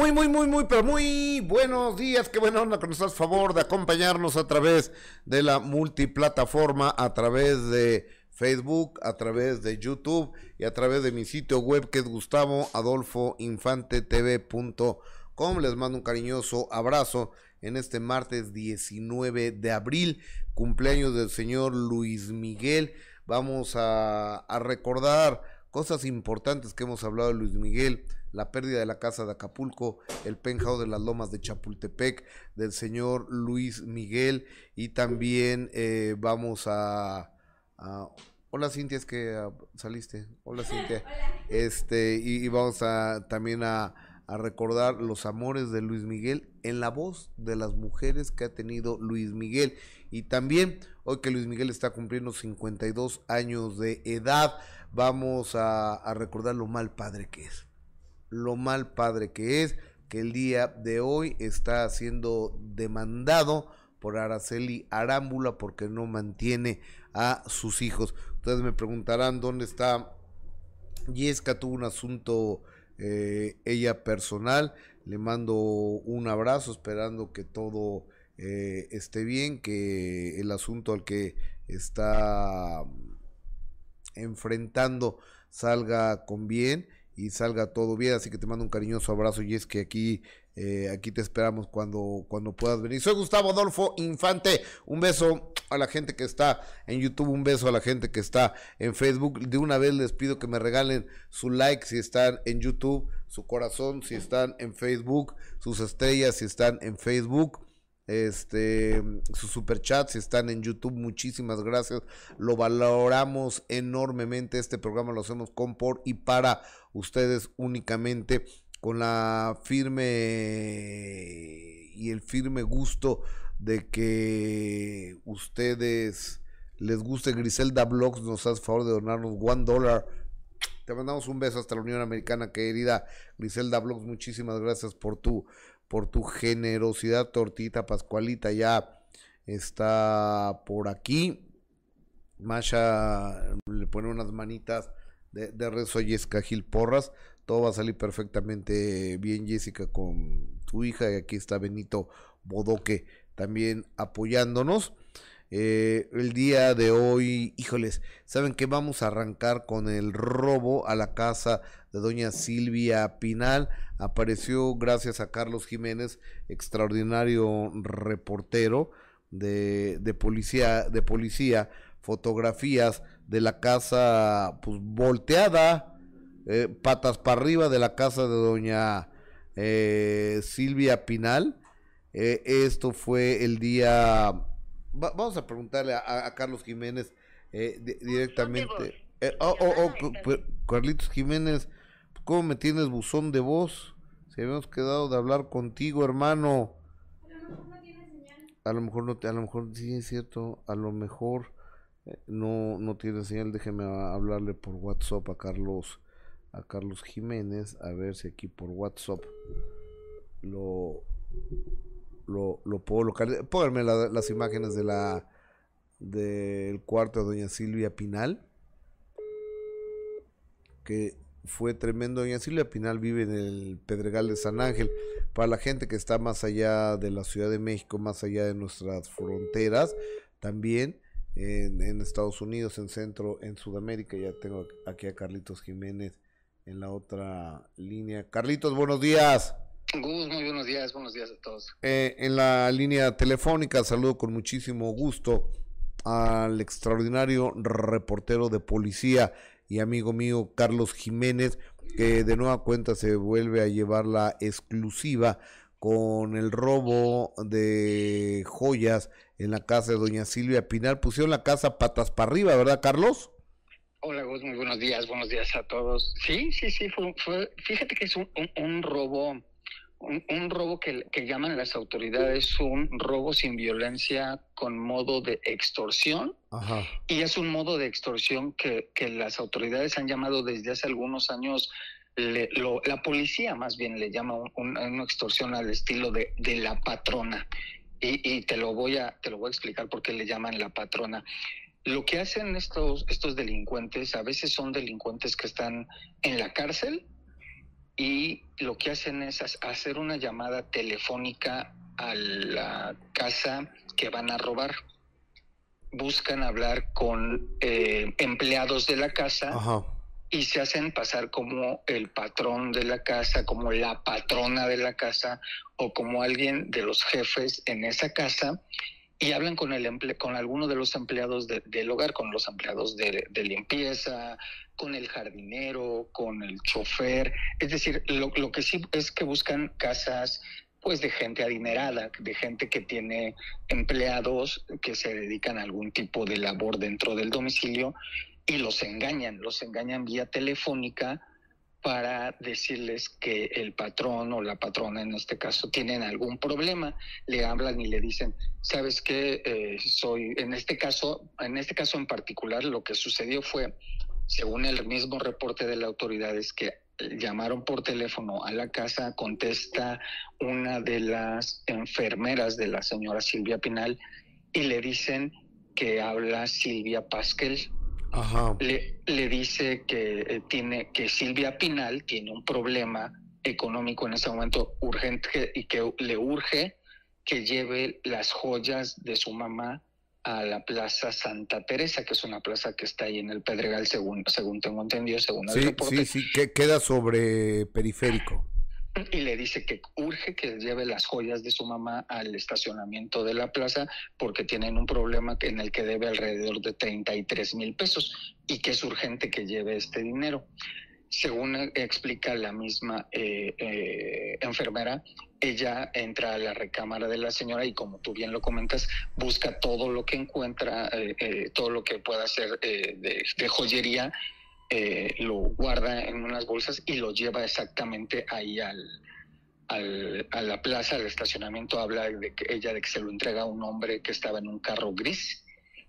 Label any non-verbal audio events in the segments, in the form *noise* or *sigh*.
Muy, muy, muy, muy, pero muy buenos días. Qué buena onda que nos das favor de acompañarnos a través de la multiplataforma, a través de Facebook, a través de YouTube y a través de mi sitio web que es gustavoadolfoinfantetv.com. Les mando un cariñoso abrazo en este martes 19 de abril, cumpleaños del señor Luis Miguel. Vamos a, a recordar cosas importantes que hemos hablado de Luis Miguel la pérdida de la casa de Acapulco, el penthouse de las lomas de Chapultepec, del señor Luis Miguel, y también eh, vamos a, Hola Cintia, es que ah, saliste. Hola Cintia. *laughs* Este, y, vamos a también a, a, recordar los amores de Luis Miguel en la voz de las mujeres que ha tenido Luis Miguel. Y también, hoy que Luis Miguel está cumpliendo 52 años de edad, vamos a, a recordar lo mal padre que es lo mal padre que es, que el día de hoy está siendo demandado por Araceli Arámbula porque no mantiene a sus hijos. Ustedes me preguntarán dónde está Yesca, tuvo un asunto eh, ella personal, le mando un abrazo esperando que todo eh, esté bien, que el asunto al que está enfrentando salga con bien y salga todo bien. Así que te mando un cariñoso abrazo y es que aquí, eh, aquí te esperamos cuando, cuando puedas venir. Soy Gustavo Adolfo Infante. Un beso a la gente que está en YouTube, un beso a la gente que está en Facebook. De una vez les pido que me regalen su like si están en YouTube, su corazón si están en Facebook, sus estrellas si están en Facebook este sus superchats están en YouTube. Muchísimas gracias. Lo valoramos enormemente. Este programa lo hacemos con por y para ustedes únicamente con la firme y el firme gusto de que ustedes les guste Griselda Blogs nos hace favor de donarnos one dólar te mandamos un beso hasta la Unión Americana querida Griselda Blogs muchísimas gracias por tu por tu generosidad, Tortita Pascualita ya está por aquí. Masha le pone unas manitas de, de rezo Jessica Gil Porras. Todo va a salir perfectamente bien, Jessica, con tu hija. Y aquí está Benito Bodoque también apoyándonos. Eh, el día de hoy, híjoles, saben que vamos a arrancar con el robo a la casa de doña Silvia Pinal. Apareció gracias a Carlos Jiménez, extraordinario reportero de, de policía, de policía, fotografías de la casa pues volteada, eh, patas para arriba de la casa de doña eh, Silvia Pinal. esto fue el día vamos a preguntarle a, Carlos Jiménez eh, directamente. Eh, oh, oh, oh, Carlitos Jiménez, ¿cómo me tienes buzón de voz? Si habíamos quedado de hablar contigo, hermano. A lo mejor no, a lo mejor sí es cierto, a lo mejor eh, no, no tiene señal. Déjeme hablarle por WhatsApp a Carlos, a Carlos Jiménez, a ver si aquí por WhatsApp lo lo, lo puedo localizar. Las imágenes de la del cuarto de doña Silvia Pinal. Que fue tremendo. Doña Silvia Pinal vive en el Pedregal de San Ángel. Para la gente que está más allá de la Ciudad de México, más allá de nuestras fronteras, también en, en Estados Unidos, en Centro, en Sudamérica. Ya tengo aquí a Carlitos Jiménez en la otra línea. Carlitos, buenos días. Gus, muy buenos días, buenos días a todos. Eh, en la línea telefónica saludo con muchísimo gusto al extraordinario reportero de policía y amigo mío Carlos Jiménez, que de nueva cuenta se vuelve a llevar la exclusiva con el robo de joyas en la casa de doña Silvia Pinal. Pusieron la casa patas para arriba, ¿verdad, Carlos? Hola, Gus, muy buenos días, buenos días a todos. Sí, sí, sí, fue, fíjate que es un robo un, robo que, llaman las autoridades un robo sin violencia con modo de extorsión. Y es un modo de extorsión que, las autoridades han llamado desde hace algunos años, la policía más bien le llama una extorsión al estilo de, de la patrona. Y, y, te lo voy a te lo voy a explicar por qué le llaman la patrona. Lo que hacen estos estos delincuentes a veces son delincuentes que están en la cárcel y lo que hacen es hacer una llamada telefónica a la casa que van a robar. Buscan hablar con eh, empleados de la casa y se hacen pasar como el patrón de la casa, como la patrona de la casa o como alguien de los jefes en esa casa y hablan con el con alguno de los empleados del hogar, con los empleados de, limpieza, con el jardinero, con el chofer. Es decir, lo, lo, que sí es que buscan casas pues de gente adinerada, de gente que tiene empleados que se dedican a algún tipo de labor dentro del domicilio y los engañan, los engañan vía telefónica para decirles que el patrón o la patrona en este caso tienen algún problema, le hablan y le dicen, sabes qué, eh, soy, en este caso, en este caso en particular, lo que sucedió fue, según el mismo reporte de la autoridad, es que llamaron por teléfono a la casa, contesta una de las enfermeras de la señora Silvia Pinal y le dicen que habla Silvia Pasquel, le, le dice que eh, tiene que Silvia Pinal tiene un problema económico en ese momento urgente y que le urge que lleve las joyas de su mamá a la Plaza Santa Teresa, que es una plaza que está ahí en el Pedregal, según, según tengo entendido, según el reporte. Sí, sí, que queda sobre periférico y le dice que urge que lleve las joyas de su mamá al estacionamiento de la plaza porque tienen un problema en el que debe alrededor de 33 mil pesos y que es urgente que lleve este dinero. Según explica la misma eh, eh, enfermera, ella entra a la recámara de la señora y como tú bien lo comentas, busca todo lo que encuentra, eh, todo lo que pueda ser de, de joyería eh, lo guarda en unas bolsas y lo lleva exactamente ahí al, a la plaza, al estacionamiento. Habla de que ella de que se lo entrega a un hombre que estaba en un carro gris,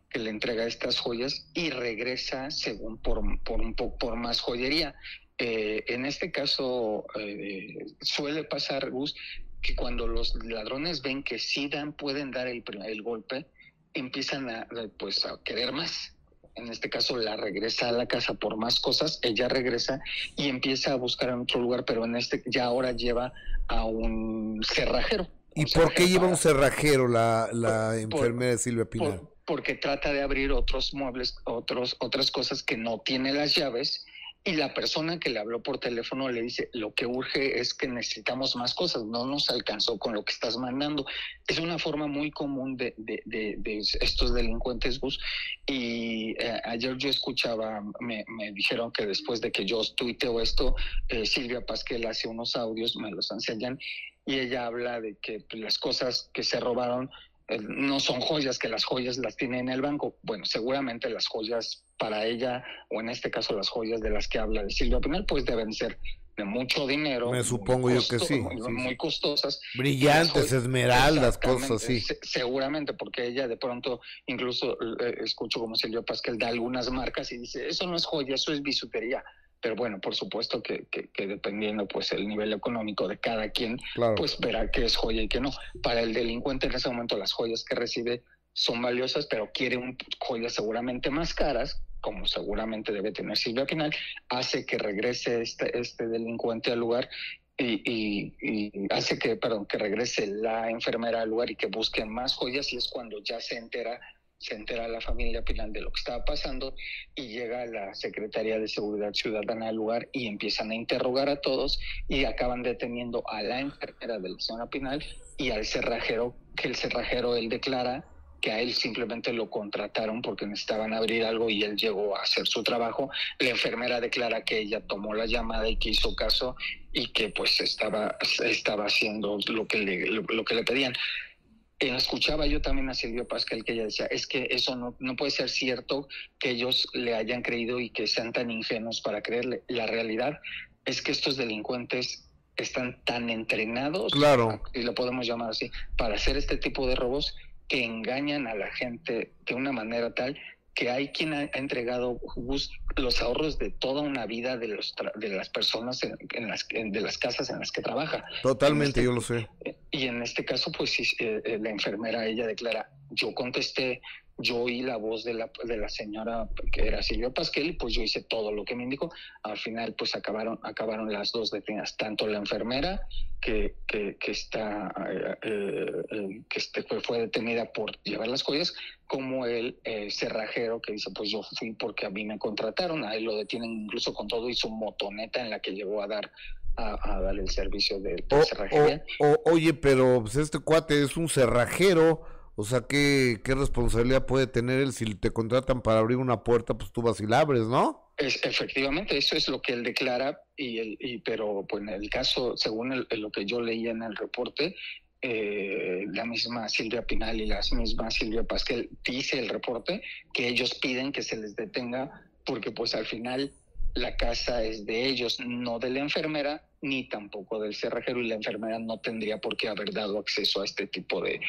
que le entrega estas joyas y regresa según por, por un por más joyería. Eh, en este caso eh, suele pasar, Gus, que cuando los ladrones ven que sí dan, pueden dar el, el golpe, empiezan a, pues, a querer más en este caso la regresa a la casa por más cosas, ella regresa y empieza a buscar en otro lugar, pero en este ya ahora lleva a un cerrajero. ¿Y por qué lleva un cerrajero la, la enfermera Silvia Pinal? porque trata de abrir otros muebles, otros, otras cosas que no tiene las llaves y la persona que le habló por teléfono le dice, lo que urge es que necesitamos más cosas, no nos alcanzó con lo que estás mandando. Es una forma muy común de, estos delincuentes, bus Y eh, ayer yo escuchaba, me, dijeron que después de que yo tuiteo esto, eh, Silvia Pasquel hace unos audios, me los enseñan, y ella habla de que las cosas que se robaron no son joyas, que las joyas las tiene en el banco. Bueno, seguramente las joyas para ella, o en este caso las joyas de las que habla de Silvia Pinal, pues deben ser de mucho dinero. Me supongo yo que sí. Muy, costosas. Brillantes, esmeraldas, cosas así. seguramente, porque ella de pronto, incluso eh, escucho como Silvia Pascal da algunas marcas y dice, eso no es joya, eso es bisutería pero bueno, por supuesto que, que, dependiendo pues el nivel económico de cada quien, pues verá qué es joya y qué no. Para el delincuente en ese momento las joyas que recibe son valiosas, pero quiere un, joyas seguramente más caras, como seguramente debe tener Silvia Pinal, hace que regrese este, este delincuente al lugar y, y, hace que, perdón, que regrese la enfermera al lugar y que busquen más joyas y es cuando ya se entera se entera la familia Pinal de lo que estaba pasando y llega la Secretaría de Seguridad Ciudadana al lugar y empiezan a interrogar a todos y acaban deteniendo a la enfermera de la zona Pinal y al cerrajero, que el cerrajero él declara que a él simplemente lo contrataron porque necesitaban abrir algo y él llegó a hacer su trabajo. La enfermera declara que ella tomó la llamada y que hizo caso y que pues estaba, estaba haciendo lo que le, lo que le pedían escuchaba yo también a Silvio Pascal que ella decía, es que eso no, no puede ser cierto que ellos le hayan creído y que sean tan ingenuos para creerle. La realidad es que estos delincuentes están tan entrenados, claro. y lo podemos llamar así, para hacer este tipo de robos que engañan a la gente de una manera tal que hay quien ha, entregado los ahorros de toda una vida de los de las personas en, las de las casas en las que trabaja. Totalmente, este yo lo sé. Y en este caso, pues eh, eh, la enfermera ella declara, yo contesté yo oí la voz de la, de la señora que era Silvia Pasquel y pues yo hice todo lo que me indicó. Al final pues acabaron, acabaron las dos detenidas, tanto la enfermera que, que, que está, eh, eh, que este, fue detenida por llevar las joyas, como el eh, cerrajero que dice pues yo fui porque a mí me contrataron, ahí lo detienen incluso con todo y su motoneta en la que llegó a dar a, dar el servicio de, cerrajería. oye, pero pues este cuate es un cerrajero o sea, ¿qué, ¿qué responsabilidad puede tener él si te contratan para abrir una puerta, pues tú vas y la abres, ¿no? Es, efectivamente, eso es lo que él declara, y, el, y pero pues en el caso, según lo que yo leía en el reporte, eh, la misma Silvia Pinal y la misma Silvia Pasquel dice el reporte que ellos piden que se les detenga porque pues al final la casa es de ellos, no de la enfermera, ni tampoco del cerrajero y la enfermera no tendría por qué haber dado acceso a este tipo de,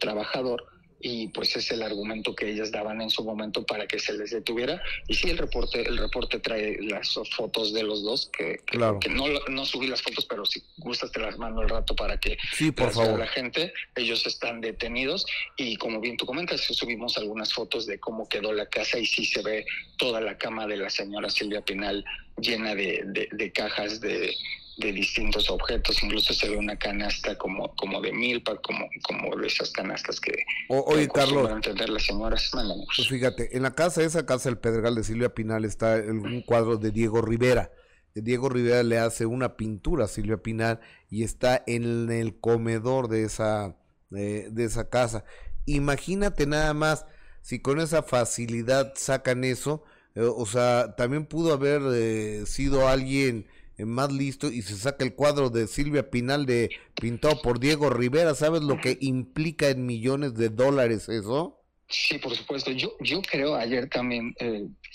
trabajador y pues es el argumento que ellas daban en su momento para que se les detuviera. Y sí el reporte el reporte trae las fotos de los dos que, claro. que no, no subí las fotos pero si gustas te las mando el rato para que sí por favor. la gente. Ellos están detenidos y como bien tú comentas subimos algunas fotos de cómo quedó la casa y sí se ve toda la cama de la señora Silvia Pinal llena de, de, cajas de, de distintos objetos, incluso se ve una canasta como, como de milpa, como, como de esas canastas que, oye, Carlos, entender las señoras. Pues fíjate, en la casa, esa casa del Pedregal de Silvia Pinal está un cuadro de Diego Rivera. Diego Rivera le hace una pintura a Silvia Pinal y está en el comedor de esa, de esa casa. Imagínate nada más si con esa facilidad sacan eso, eh, o sea, también pudo haber eh, sido alguien eh, más listo y se saca el cuadro de Silvia Pinal de pintado por Diego Rivera. ¿Sabes lo que implica en millones de dólares eso? Sí, por supuesto. Yo, yo creo ayer también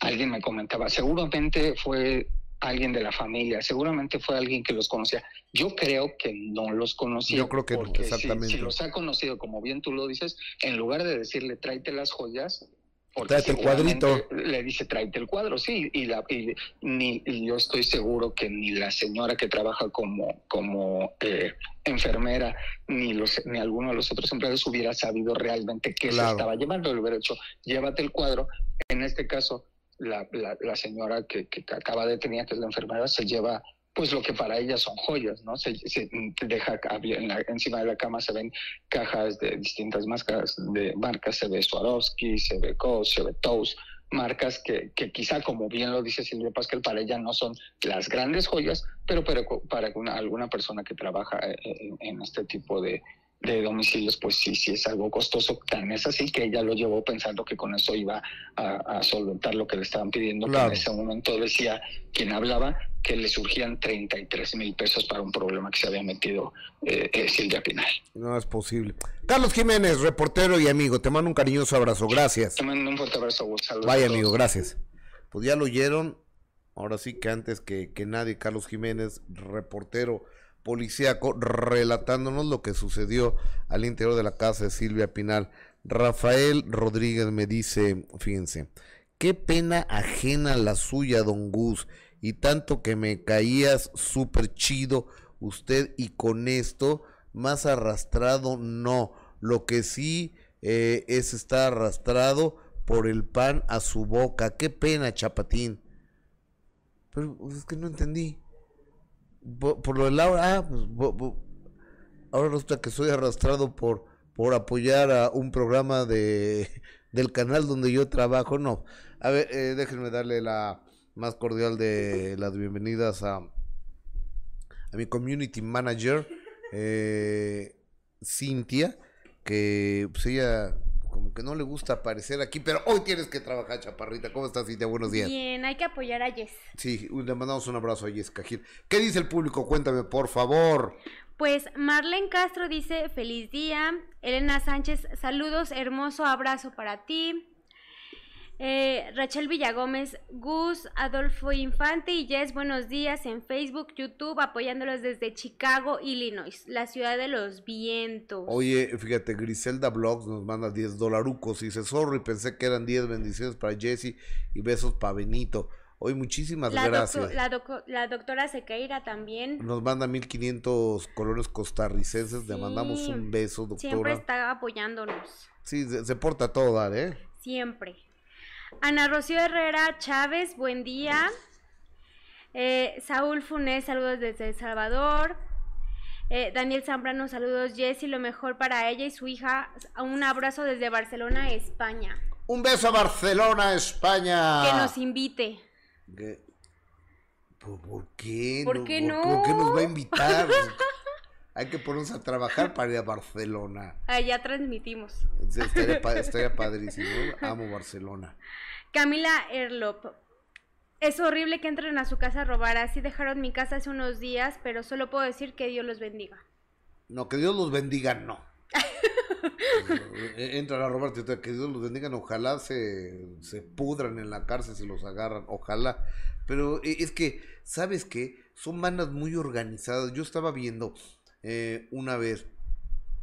alguien me comentaba, seguramente fue alguien de la familia, seguramente fue alguien que los conocía. Yo creo que no los conocía. Yo creo que no, exactamente. Si, si, los ha conocido, como bien tú lo dices, en lugar de decirle tráete las joyas, tráete el cuadrito. Le dice, tráete el cuadro, sí. Y, la, y, ni, yo estoy seguro que ni la señora que trabaja como, como eh, enfermera, ni, los, ni alguno de los otros empleados hubiera sabido realmente qué se estaba llevando. Le hubiera hecho, llévate el cuadro. En este caso, la, la, señora que, que acaba de tener, que es la enfermera, se lleva pues lo que para ella son joyas, ¿no? Se, deja encima de la cama se ven cajas de distintas marcas, de marcas, se ve Swarovski, se ve Koch, se ve Toast, marcas que, que, quizá, como bien lo dice Silvia Pascal, para ella no son las grandes joyas, pero, pero para alguna persona que trabaja eh, en este tipo de, de domicilios, pues sí, sí es algo costoso. Tan es así que ella lo llevó pensando que con eso iba a, solventar lo que le estaban pidiendo. en ese momento decía quien hablaba que le surgían 33 mil pesos para un problema que se había metido eh, eh, Silvia Pinal. No es posible. Carlos Jiménez, reportero y amigo, te mando un cariñoso abrazo. Gracias. Te mando un fuerte abrazo. Saludos Vaya, amigo, gracias. Pues ya lo oyeron. Ahora sí que antes que, que nadie, Carlos Jiménez, reportero policíaco relatándonos lo que sucedió al interior de la casa de Silvia Pinal. Rafael Rodríguez me dice, fíjense, qué pena ajena la suya, don Gus, y tanto que me caías súper chido usted y con esto, más arrastrado no, lo que sí eh, es estar arrastrado por el pan a su boca, qué pena, chapatín. Pero pues, es que no entendí. Por, lo de Laura, ah, pues, ahora resulta que soy arrastrado por, por apoyar a un programa de, *laughs* del canal donde yo trabajo. No, a ver, eh, déjenme darle la más cordial de las bienvenidas a, a mi community manager, eh, Cintia, que pues ella como que no le gusta aparecer aquí, pero hoy tienes que trabajar, chaparrita. ¿Cómo estás, Cintia? Buenos días. Bien, hay que apoyar a Jess. Sí, le mandamos un abrazo a Jess Cajil. ¿Qué dice el público? Cuéntame, por favor. Pues Marlene Castro dice, feliz día. Elena Sánchez, saludos, hermoso abrazo para ti. Eh, Rachel Villagómez, Gus, Adolfo Infante y Jess, buenos días en Facebook, YouTube, apoyándolos desde Chicago, Illinois, la ciudad de los vientos. Oye, fíjate, Griselda Blogs nos manda 10 dolarucos y dice, sorry, pensé que eran 10 bendiciones para Jesse y besos para Benito. Hoy muchísimas La, gracias. la, doco- la doctora Sequeira también. Nos manda 1500 colones costarricenses. Le mandamos un beso, Siempre doctora. está apoyándonos. Sí, se, se porta a todo dar, ¿eh? Siempre. Ana Rocío Herrera Chávez, buen día. Eh, Saúl Funes, saludos desde El Salvador. Eh, Daniel Zambrano, saludos. Jessy, lo mejor para ella y su hija. Un abrazo desde Barcelona, España. Un beso a Barcelona, España. Que nos invite. ¿Qué? ¿Por, qué? ¿Por qué ¿Por, no? por qué nos va a invitar? *laughs* Hay que ponernos a trabajar para ir a Barcelona. *laughs* Allá transmitimos. Sí, Estaría, *laughs* estaría padrísimo. Amo Barcelona. Camila Erlop. Es horrible que entren a su casa a robar. Así dejaron mi casa hace unos días, pero solo puedo decir que Dios los bendiga. No, que Dios los bendiga, no. *laughs* Eh, Entran a robarte, que Dios los bendiga, ojalá se, se pudran en la cárcel si los agarran, ojalá. Pero eh, es que, ¿sabes qué? Son bandas muy organizadas. Yo estaba viendo eh, una vez,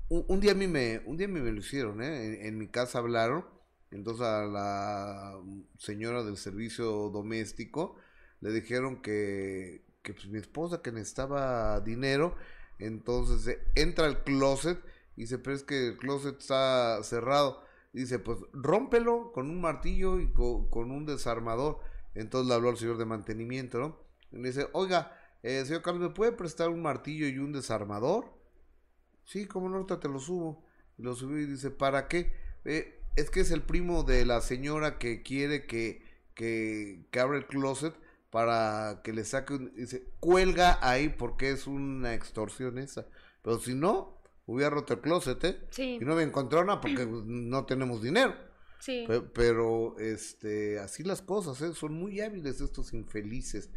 un, día a mí me, un día a mí me lo hicieron, ¿eh? En, mi casa hablaron, entonces a la señora del servicio doméstico le dijeron que, que pues, mi esposa que necesitaba dinero, entonces eh, entra al closet y dice, pero es que el closet está cerrado. Dice, pues rómpelo con un martillo y co- con, un desarmador. Entonces le habló al señor de mantenimiento. Y le dice, oiga, eh, señor Carlos, ¿me puede prestar un martillo y un desarmador? Sí, como no, ahorita te lo subo. Lo subió y dice, ¿para qué? "Eh, es que es el primo de la señora que quiere que, que, que abra el closet para que le saque un... Dice, cuelga ahí porque es una extorsión esa. Pero si no, hubiera roto el closet, ¿eh? Sí, Y no me encontró nada porque pues, no tenemos dinero. sí. Pe- Pero, este, así las cosas, ¿eh? son muy hábiles estos infelices.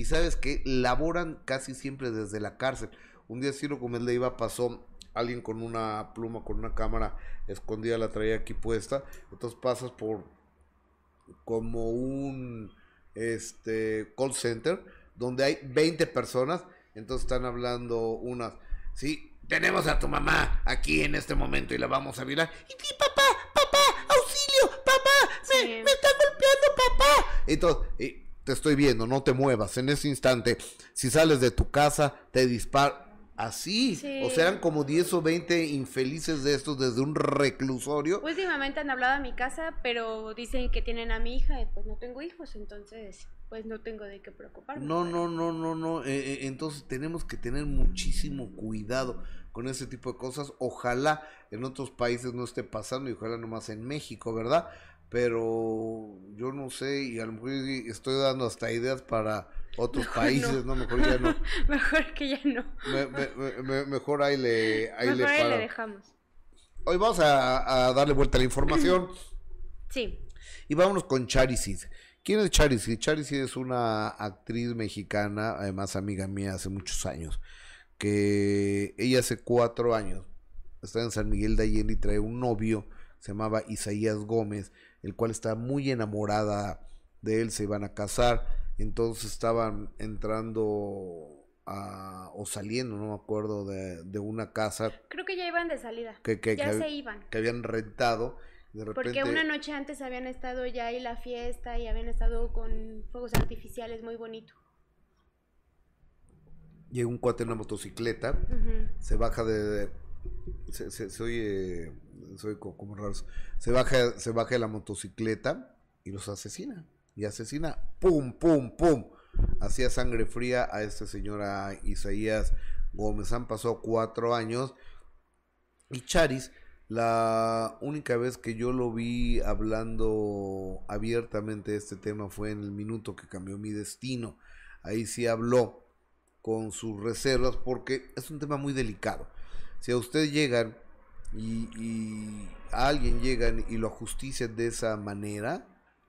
Y sabes que laboran casi siempre desde la cárcel. Un día Ciro Gómez Leiva pasó alguien con una pluma, con una cámara escondida, la traía aquí puesta. Entonces pasas por como un este call center donde hay 20 personas. Entonces están hablando unas, sí, tenemos a tu mamá aquí en este momento y la vamos a mirar. Y sí, papá, papá, auxilio, papá, me, Sí. me está golpeando papá. Entonces, eh, te estoy viendo, no te muevas. En ese instante, si sales de tu casa, te dispara. Así, Sí. o sea, eran como 10 o 20 infelices de estos desde un reclusorio. Últimamente han hablado a mi casa, pero dicen que tienen a mi hija y pues no tengo hijos, entonces pues no tengo de qué preocuparme. No, no, no, no, no. eh, eh, entonces tenemos que tener muchísimo cuidado con ese tipo de cosas. Ojalá en otros países no esté pasando y ojalá nomás en México, ¿verdad? Pero yo no sé y a lo mejor estoy dando hasta ideas para otros Mejor países, no. no. Mejor ya no. *laughs* Mejor que ya no. Me- me- me- me- mejor ahí le, ahí le dejamos. Hoy vamos a, a darle vuelta a la información. *clears throat* Sí. Y vámonos con Charisid. ¿Quién es Charisid? Charisid es una actriz mexicana, además amiga mía hace muchos años, que ella hace cuatro años está en San Miguel de Allende y trae un novio, se llamaba Isaías Gómez, el cual está muy enamorada de él, se iban a casar, entonces estaban entrando a, o saliendo, no me acuerdo, de, de una casa Creo que ya iban de salida. que, que, ya que- se iban. que habían rentado. y De repente, Porque una noche antes habían estado ya ahí la fiesta y habían estado con fuegos artificiales muy bonito. llega un cuate en una motocicleta, se baja de... de- se, se, se oye, co- como raro. Se baja, se baja de la motocicleta y los asesina. Y asesina, pum, pum, pum. Hacía sangre fría a este señor a Isaías Gómez. Han pasado cuatro años. Y Charis, la única vez que yo lo vi hablando abiertamente de este tema fue en el minuto que cambió mi destino. Ahí sí habló con sus reservas porque es un tema muy delicado. Si a usted llegan y, y alguien llegan y lo ajustician de esa manera,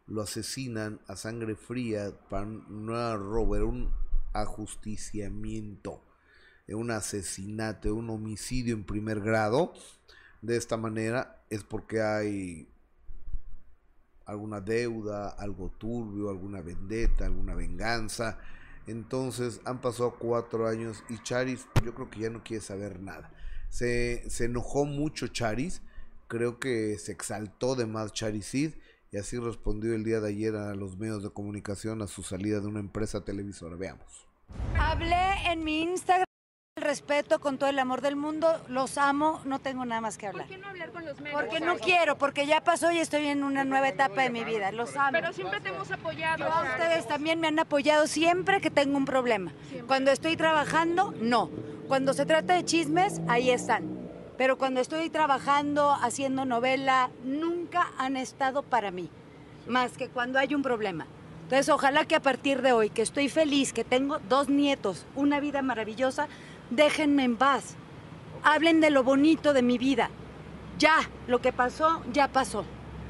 lo asesinan a sangre fría para no robo, era un ajusticiamiento, un asesinato, un homicidio en primer grado. De esta manera es porque hay alguna deuda, algo turbio, alguna vendetta, alguna venganza. Entonces han pasado cuatro años y Charis yo creo que ya no quiere saber nada. Se, se enojó mucho Charis, creo que se exaltó de más Charisid y así respondió el día de ayer a los medios de comunicación a su salida de una empresa televisora. Veamos. Hablé en mi Instagram el respeto con todo el amor del mundo, los amo, no tengo nada más que hablar. ¿Por qué no hablar con los medios? Porque no quiero, porque ya pasó y estoy en una nueva etapa de mi vida, los amo. Pero siempre te hemos apoyado. Yo a ustedes también me han apoyado siempre que tengo un problema. Cuando estoy trabajando, no. Cuando se trata de chismes, ahí están. Pero cuando estoy trabajando, haciendo novela, nunca han estado para mí, más que cuando hay un problema. Entonces, ojalá que a partir de hoy, que estoy feliz, que tengo dos nietos, una vida maravillosa, déjenme en paz. Hablen de lo bonito de mi vida. Ya, lo que pasó, ya pasó.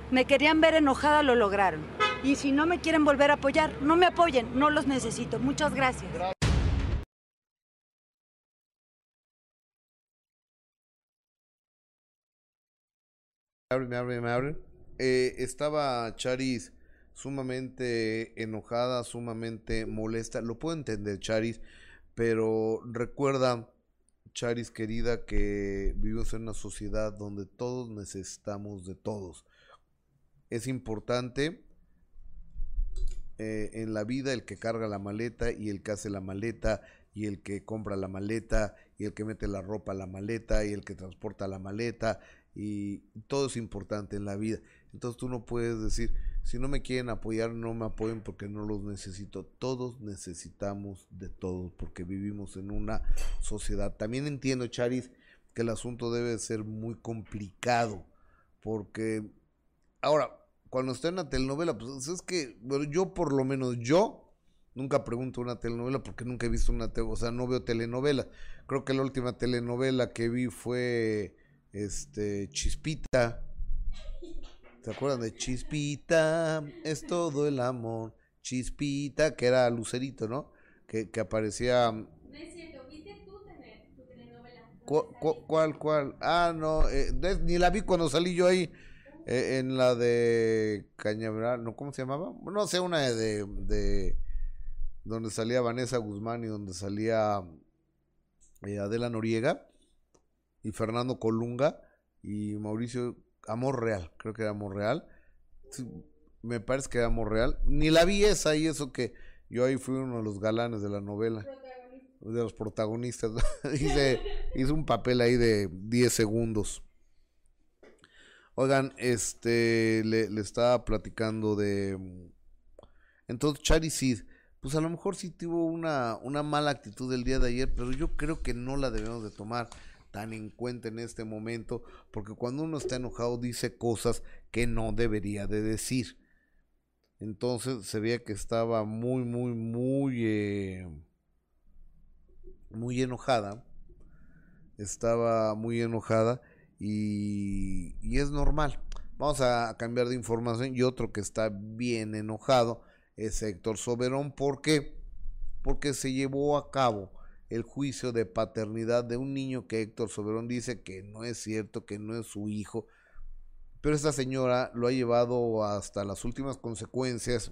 Me querían ver enojada, lo lograron. Y si no me quieren volver a apoyar, no me apoyen, no los necesito. Muchas gracias. Me abre, me abre, me abre. Eh, estaba Charis sumamente enojada, sumamente molesta. Lo puedo entender, Charis, pero recuerda, Charis querida, que vivimos en una sociedad donde todos necesitamos de todos. Es importante eh, en la vida el que carga la maleta y el que hace la maleta y el que compra la maleta y el que mete la ropa a la maleta y el que transporta la maleta y todo es importante en la vida. Entonces tú no puedes decir, si no me quieren apoyar, no me apoyen porque no los necesito. Todos necesitamos de todos porque vivimos en una sociedad. También entiendo, Charis, que el asunto debe ser muy complicado porque ahora, cuando está en una telenovela, pues es que bueno, yo por lo menos yo nunca pregunto una telenovela porque nunca he visto una, o sea, no veo telenovela. Creo que la última telenovela que vi fue este Chispita ¿Se acuerdan de Chispita? Es todo el amor. Chispita, que era Lucerito, ¿no? Que, que aparecía. No es cierto, ¿viste tú tele- tu telenovela? ¿Cu- cu- ¿Cuál, cuál? Ah, no, eh, ni la vi cuando salí yo ahí. eh, en la de Cañaveral, ¿no? ¿Cómo se llamaba? No sé, una de, de. Donde salía Vanessa Guzmán y donde salía eh, Adela Noriega y Fernando Colunga y Mauricio Amor Real, creo que era Amor Real. Me parece que era Amor Real. Ni la vi esa y eso que yo ahí fui uno de los galanes de la novela, de los protagonistas. *laughs* hice, hice un papel ahí de 10 segundos. Oigan, este, le, le estaba platicando de... Entonces, Charisid, pues a lo mejor sí tuvo una, una mala actitud el día de ayer, pero yo creo que no la debemos de tomar tan en cuenta en este momento, porque cuando uno está enojado dice cosas que no debería de decir. Entonces se veía que estaba muy, muy, muy, eh, muy enojada. Estaba muy enojada y, y es normal. Vamos a cambiar de información y otro que está bien enojado es Héctor Soberón. ¿Por qué? Porque se llevó a cabo el juicio de paternidad de un niño que Héctor Soberón dice que no es cierto, que no es su hijo. Pero esta señora lo ha llevado hasta las últimas consecuencias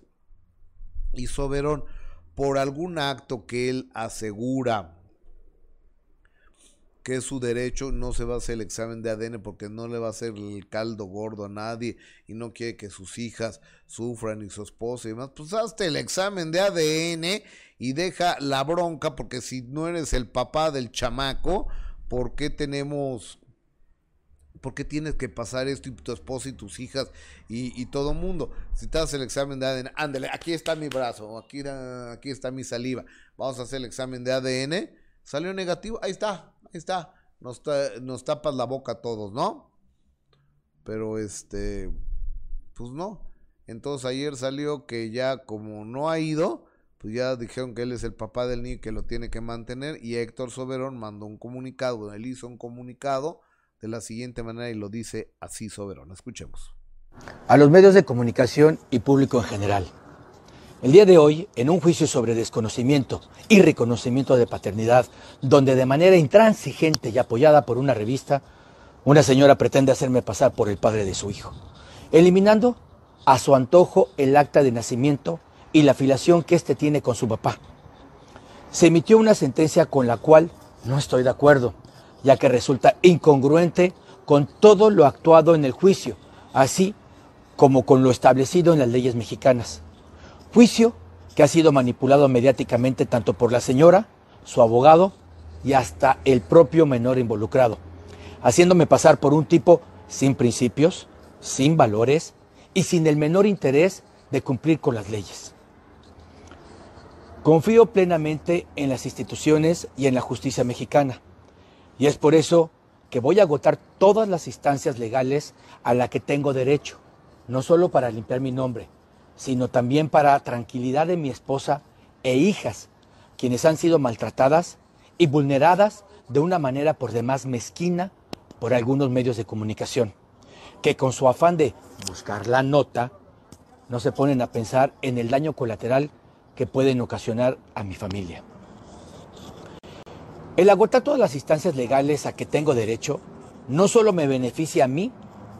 y Soberón, por algún acto que él asegura que es su derecho, no se va a hacer el examen de ADN porque no le va a hacer el caldo gordo a nadie y no quiere que sus hijas sufran y su esposa y demás, pues hazte el examen de ADN y deja la bronca porque si no eres el papá del chamaco, ¿por qué tenemos ¿Por qué tienes que pasar esto y tu esposa y tus hijas y, y todo mundo? Si te haces el examen de ADN, ándale, aquí está mi brazo, aquí, aquí está mi saliva, vamos a hacer el examen de ADN, salió negativo, ahí está, ahí está, nos, ta- nos tapas la boca a todos, ¿no? Pero este, pues no. Entonces ayer salió que ya como no ha ido, pues ya dijeron que él es el papá del niño y que lo tiene que mantener y Héctor Soberón mandó un comunicado, él hizo un comunicado de la siguiente manera y lo dice así Soberón. Escuchemos. a los medios de comunicación y público en general. El día de hoy, en un juicio sobre desconocimiento y reconocimiento de paternidad, donde de manera intransigente y apoyada por una revista, una señora pretende hacerme pasar por el padre de su hijo, eliminando a su antojo el acta de nacimiento y la afiliación que éste tiene con su papá. Se emitió una sentencia con la cual no estoy de acuerdo, ya que resulta incongruente con todo lo actuado en el juicio, así como con lo establecido en las leyes mexicanas. Juicio que ha sido manipulado mediáticamente tanto por la señora, su abogado y hasta el propio menor involucrado, haciéndome pasar por un tipo sin principios, sin valores y sin el menor interés de cumplir con las leyes. Confío plenamente en las instituciones y en la justicia mexicana. Y es por eso que voy a agotar todas las instancias legales a las que tengo derecho, no solo para limpiar mi nombre, sino también para tranquilidad de mi esposa e hijas, quienes han sido maltratadas y vulneradas de una manera por demás mezquina por algunos medios de comunicación, que con su afán de buscar la nota, no se ponen a pensar en el daño colateral que pueden ocasionar a mi familia. El agotar todas las instancias legales a que tengo derecho no solo me beneficia a mí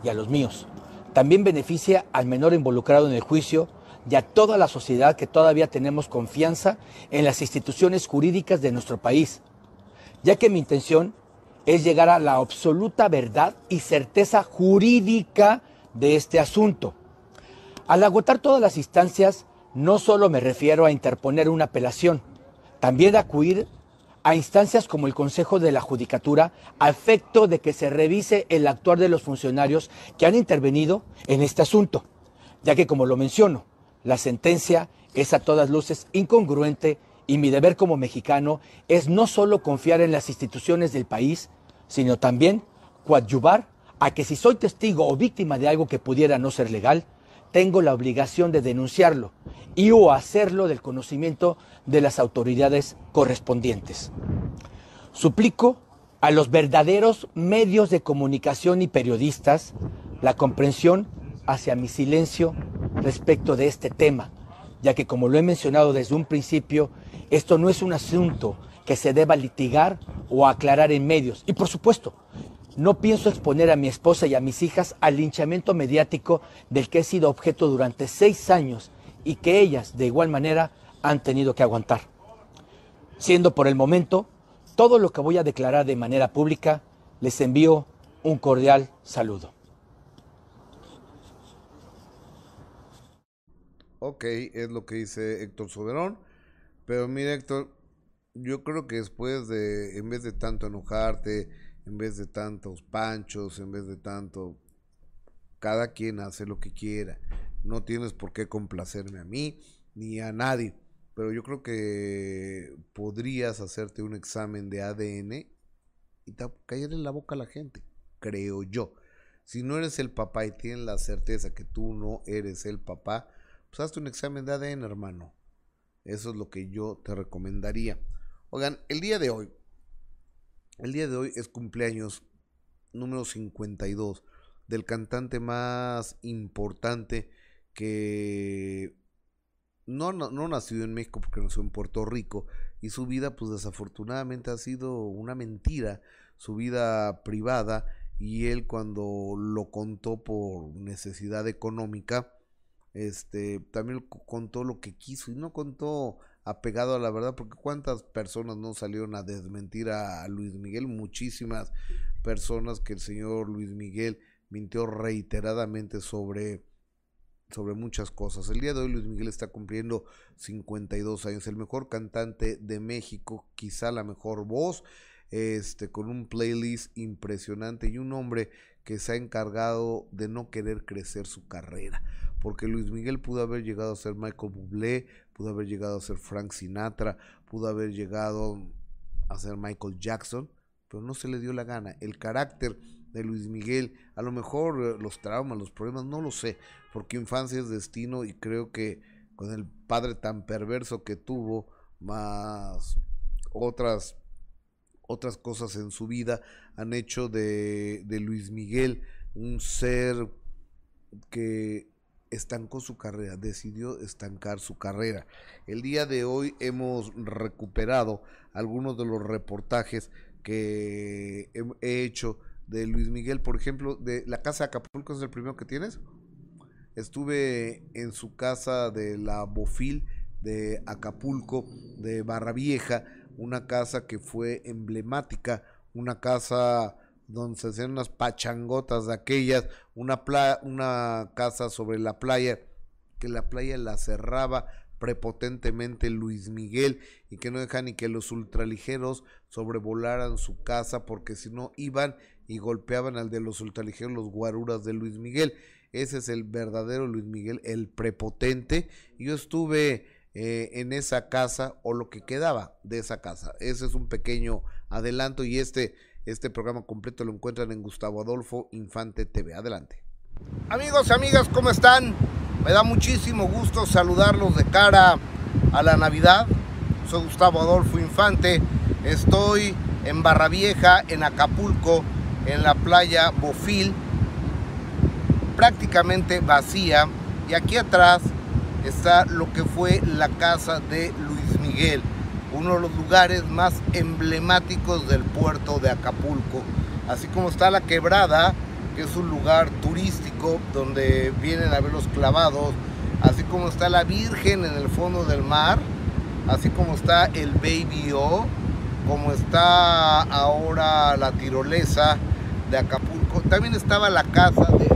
y a los míos, también beneficia al menor involucrado en el juicio y a toda la sociedad que todavía tenemos confianza en las instituciones jurídicas de nuestro país, ya que mi intención es llegar a la absoluta verdad y certeza jurídica de este asunto. Al agotar todas las instancias, no solo me refiero a interponer una apelación, también a acudir a instancias como el Consejo de la Judicatura a efecto de que se revise el actuar de los funcionarios que han intervenido en este asunto, ya que como lo menciono, la sentencia es a todas luces incongruente y mi deber como mexicano es no solo confiar en las instituciones del país, sino también coadyuvar a que si soy testigo o víctima de algo que pudiera no ser legal, tengo la obligación de denunciarlo y o hacerlo del conocimiento de las autoridades correspondientes. Suplico a los verdaderos medios de comunicación y periodistas la comprensión hacia mi silencio respecto de este tema, ya que como lo he mencionado desde un principio, esto no es un asunto que se deba litigar o aclarar en medios. Y por supuesto, no pienso exponer a mi esposa y a mis hijas al linchamiento mediático del que he sido objeto durante seis años y que ellas, de igual manera, han tenido que aguantar. Siendo por el momento todo lo que voy a declarar de manera pública, les envío un cordial saludo. Ok, es lo que dice Héctor Soberón. Pero mira, Héctor, yo creo que después de, en vez de tanto enojarte, en vez de tantos panchos, en vez de tanto, cada quien hace lo que quiera. No tienes por qué complacerme a mí ni a nadie. Pero yo creo que podrías hacerte un examen de ADN y caer en la boca a la gente, creo yo. Si no eres el papá y tienes la certeza que tú no eres el papá, pues hazte un examen de ADN, hermano. Eso es lo que yo te recomendaría. Oigan, el día de hoy, el día de hoy es cumpleaños número 52 del cantante más importante que no, no, no nació en México porque nació en Puerto Rico y su vida pues desafortunadamente ha sido una mentira, su vida privada y él cuando lo contó por necesidad económica, este, también contó lo que quiso y no contó apegado a la verdad, porque cuántas personas no salieron a desmentir a, Luis Miguel, muchísimas personas que el señor Luis Miguel mintió reiteradamente sobre sobre muchas cosas. El día de hoy Luis Miguel está cumpliendo 52 años, el mejor cantante de México, quizá la mejor voz, este con un playlist impresionante y un hombre que se ha encargado de no querer crecer su carrera porque Luis Miguel pudo haber llegado a ser Michael Bublé, pudo haber llegado a ser Frank Sinatra, pudo haber llegado a ser Michael Jackson, pero no se le dio la gana. El carácter de Luis Miguel, a lo mejor eh, los traumas, los problemas, no lo sé, porque infancia es destino y creo que con el padre tan perverso que tuvo, más otras otras cosas en su vida han hecho de, de Luis Miguel un ser que estancó su carrera, decidió estancar su carrera. El día de hoy hemos recuperado algunos de los reportajes que he hecho de Luis Miguel, por ejemplo, de la casa de Acapulco, es el primero que tienes. Estuve en su casa de la Bofil de Acapulco, de Barra Vieja, una casa que fue emblemática, una casa donde se hacían unas pachangotas de aquellas, una, pla una casa sobre la playa, que la playa la cerraba prepotentemente Luis Miguel y que no deja ni que los ultraligeros sobrevolaran su casa porque si no iban y golpeaban al de los ultraligeros los guaruras de Luis Miguel. Ese es el verdadero Luis Miguel, el prepotente. Yo estuve eh, en esa casa o lo que quedaba de esa casa. Ese es un pequeño adelanto y este, este programa completo lo encuentran en Gustavo Adolfo Infante TV. Adelante. Amigos, amigas, ¿cómo están? Me da muchísimo gusto saludarlos de cara a la Navidad. Soy Gustavo Adolfo Infante. Estoy en Barra Vieja, en Acapulco, en la playa Bofil, prácticamente vacía. Y aquí atrás está lo que fue la casa de Luis Miguel, uno de los lugares más emblemáticos del puerto de Acapulco. Así como está la quebrada, que es un lugar turístico donde vienen a ver los clavados, así como está la Virgen en el fondo del mar, así como está el Baby O, como está ahora la tirolesa de Acapulco, también estaba la casa de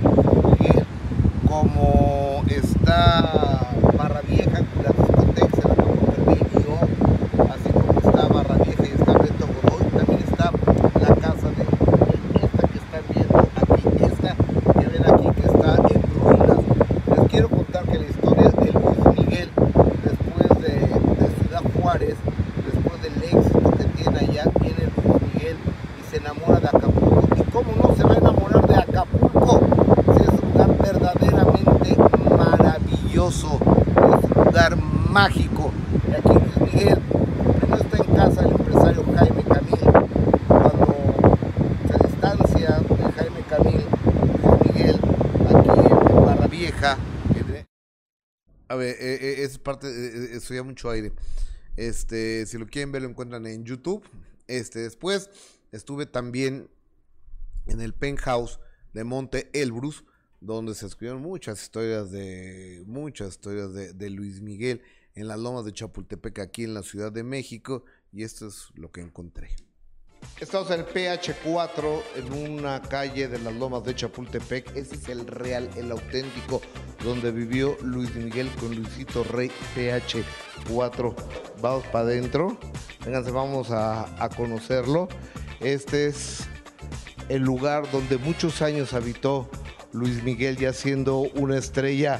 como está Barra Vieja, la discoteca, la del Baby O, así como está Barra Vieja y está Beto Godoy, también está la casa de esta que están viendo aquí, esta que ven aquí que está en ruinas. Les quiero contar que la historia de Luis Miguel, después de, de Ciudad Juárez, después del éxito que tiene allá, viene Luis Miguel y se enamora de Acapulco. ¿Y cómo no se va a enamorar de Acapulco? Si es un lugar verdaderamente maravilloso, es un lugar mágico. Y aquí Luis Miguel, primero está en casa el empresario Jaime Camil, cuando se distancia de Jaime Camil, Luis Miguel, aquí en Barra Vieja. A ver, eh, eh, es parte, eh, eh, estudia mucho aire. Este, si lo quieren ver, lo encuentran en YouTube. Este, después estuve también en el penthouse de Monte Elbrus, donde se escribieron muchas historias de muchas historias de, de Luis Miguel en las lomas de Chapultepec, aquí en la Ciudad de México, y esto es lo que encontré. Estamos en el PH4, en una calle de las lomas de Chapultepec. Ese es el real, el auténtico, donde vivió Luis Miguel con Luisito Rey PH4. Vamos para adentro. Vénganse, vamos a, a conocerlo. Este es el lugar donde muchos años habitó Luis Miguel, ya siendo una estrella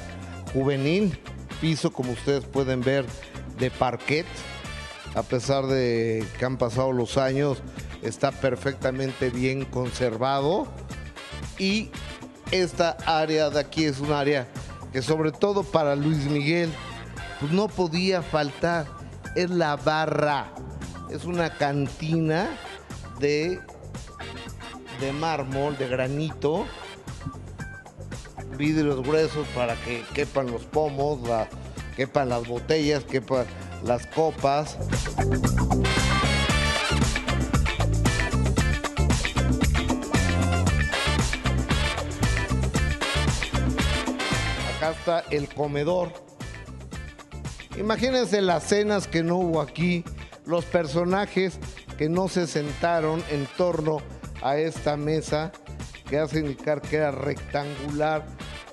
juvenil. Piso, como ustedes pueden ver, de parquet. A pesar de que han pasado los años, está perfectamente bien conservado. Y esta área de aquí es un área que sobre todo para Luis Miguel, pues no podía faltar. Es la barra. Es una cantina de de mármol, de granito, vidrios gruesos para que quepan los pomos, quepan las botellas, quepan las copas. Acá está el comedor. Imagínense las cenas que no hubo aquí, los personajes que no se sentaron en torno a esta mesa que hace indicar que era rectangular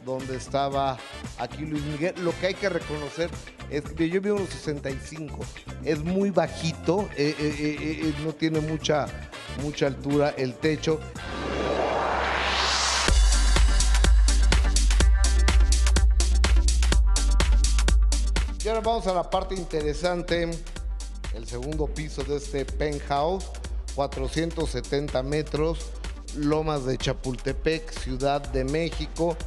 donde estaba aquí Luis Miguel. Lo que hay que reconocer es que yo vi unos 65, es muy bajito, eh, eh, eh, no tiene mucha, mucha altura el techo. Y ahora vamos a la parte interesante, el segundo piso de este penthouse, 470 metros, Lomas de Chapultepec, Ciudad de México.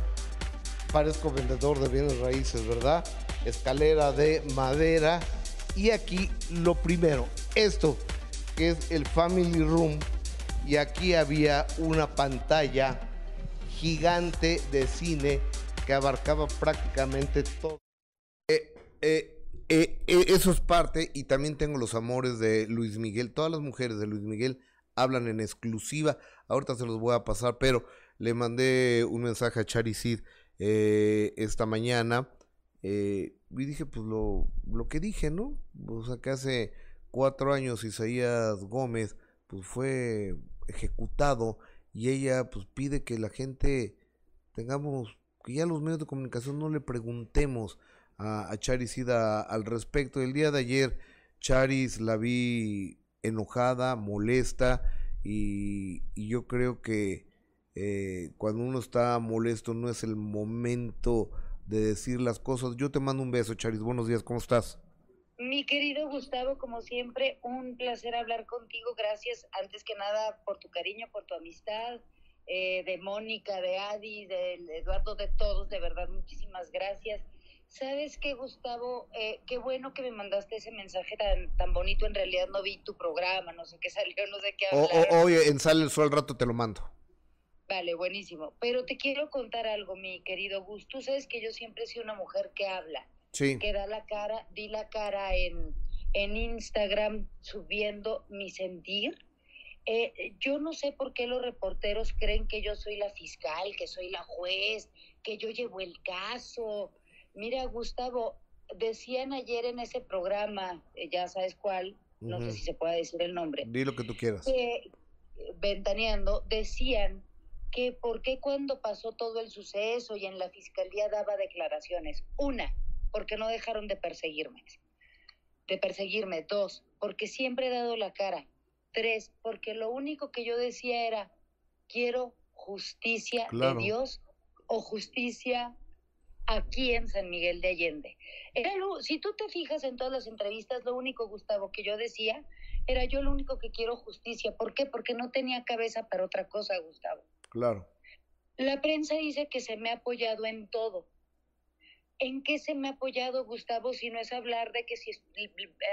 Parezco vendedor de bienes raíces, ¿verdad? Escalera de madera. Y aquí lo primero, esto que es el Family Room. Y aquí había una pantalla gigante de cine que abarcaba prácticamente todo. Eh, eh, eh, eso es parte y también tengo los amores de Luis Miguel. Todas las mujeres de Luis Miguel hablan en exclusiva. Ahorita se los voy a pasar, pero le mandé un mensaje a Chari Sid eh, esta mañana. eh, y dije, pues lo, lo que dije, ¿no? O sea, que hace cuatro años Isaías Gómez pues fue ejecutado y ella pues pide que la gente tengamos, que ya los medios de comunicación no le preguntemos a, a Charis al respecto. El día de ayer Charis la vi enojada, molesta y, yo creo que eh, cuando uno está molesto no es el momento de decir las cosas. Yo te mando un beso, Charis. Buenos días, ¿cómo estás? Mi querido Gustavo, como siempre, un placer hablar contigo. Gracias, antes que nada, por tu cariño, por tu amistad, eh, de Mónica, de Adi, de Eduardo, de todos, de verdad, muchísimas gracias. ¿Sabes qué, Gustavo? Eh, qué bueno que me mandaste ese mensaje tan, tan bonito. En realidad no vi tu programa, no sé qué *laughs* salió, no sé qué O- hablar. o- oye, en Sale el Sol al rato te lo mando. Vale, buenísimo. Pero te quiero contar algo, mi querido Gus. Tú sabes que yo siempre he sido una mujer que habla. Sí, que da la cara, di la cara en, en Instagram subiendo mi sentir. Eh, yo no sé por qué los reporteros creen que yo soy la fiscal, que soy la juez, que yo llevo el caso. Mira, Gustavo, decían ayer en ese programa, eh, ya sabes cuál, no sé si se puede decir el nombre, di lo que tú quieras. que, ventaneando, decían que por qué cuando pasó todo el suceso y en la fiscalía daba declaraciones. Una, porque no dejaron de perseguirme. De perseguirme. Dos, porque siempre he dado la cara. Tres, porque lo único que yo decía era, quiero justicia Claro. de Dios o justicia aquí en San Miguel de Allende. Si tú te fijas en todas las entrevistas, lo único, Gustavo, que yo decía era yo lo único que quiero justicia. ¿Por qué? Porque no tenía cabeza para otra cosa, Gustavo. Claro. La prensa dice que se me ha apoyado en todo. ¿En qué se me ha apoyado, Gustavo, si no es hablar de que si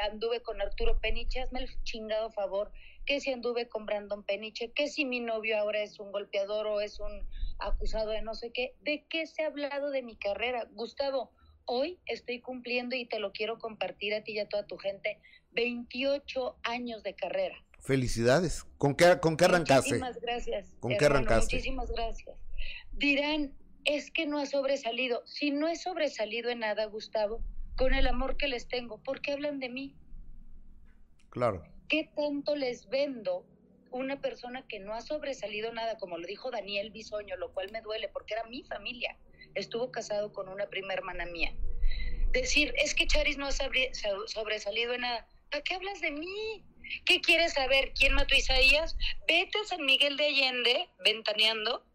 anduve con Arturo Peniche, hazme el chingado favor, que si anduve con Brandon Peniche, que si mi novio ahora es un golpeador o es un acusado de no sé qué? ¿De qué se ha hablado de mi carrera? Gustavo, hoy estoy cumpliendo y te lo quiero compartir a ti y a toda tu gente, 28 años de carrera. Felicidades. ¿Con qué, con qué arrancaste? Muchísimas gracias. ¿Con qué arrancaste? Muchísimas gracias. Dirán, es que no ha sobresalido. Si no he sobresalido en nada, Gustavo, con el amor que les tengo, ¿por qué hablan de mí? Claro. ¿Qué tanto les vendo una persona que no ha sobresalido nada, como lo dijo Daniel Bisoño, lo cual me duele porque era mi familia? Estuvo casado con una prima hermana mía. Decir, es que Charis no ha sobre- so- sobresalido en nada. ¿Para qué hablas de mí? ¿Qué quieres saber? ¿Quién mató a Isaías? Vete a San Miguel de Allende, ventaneando,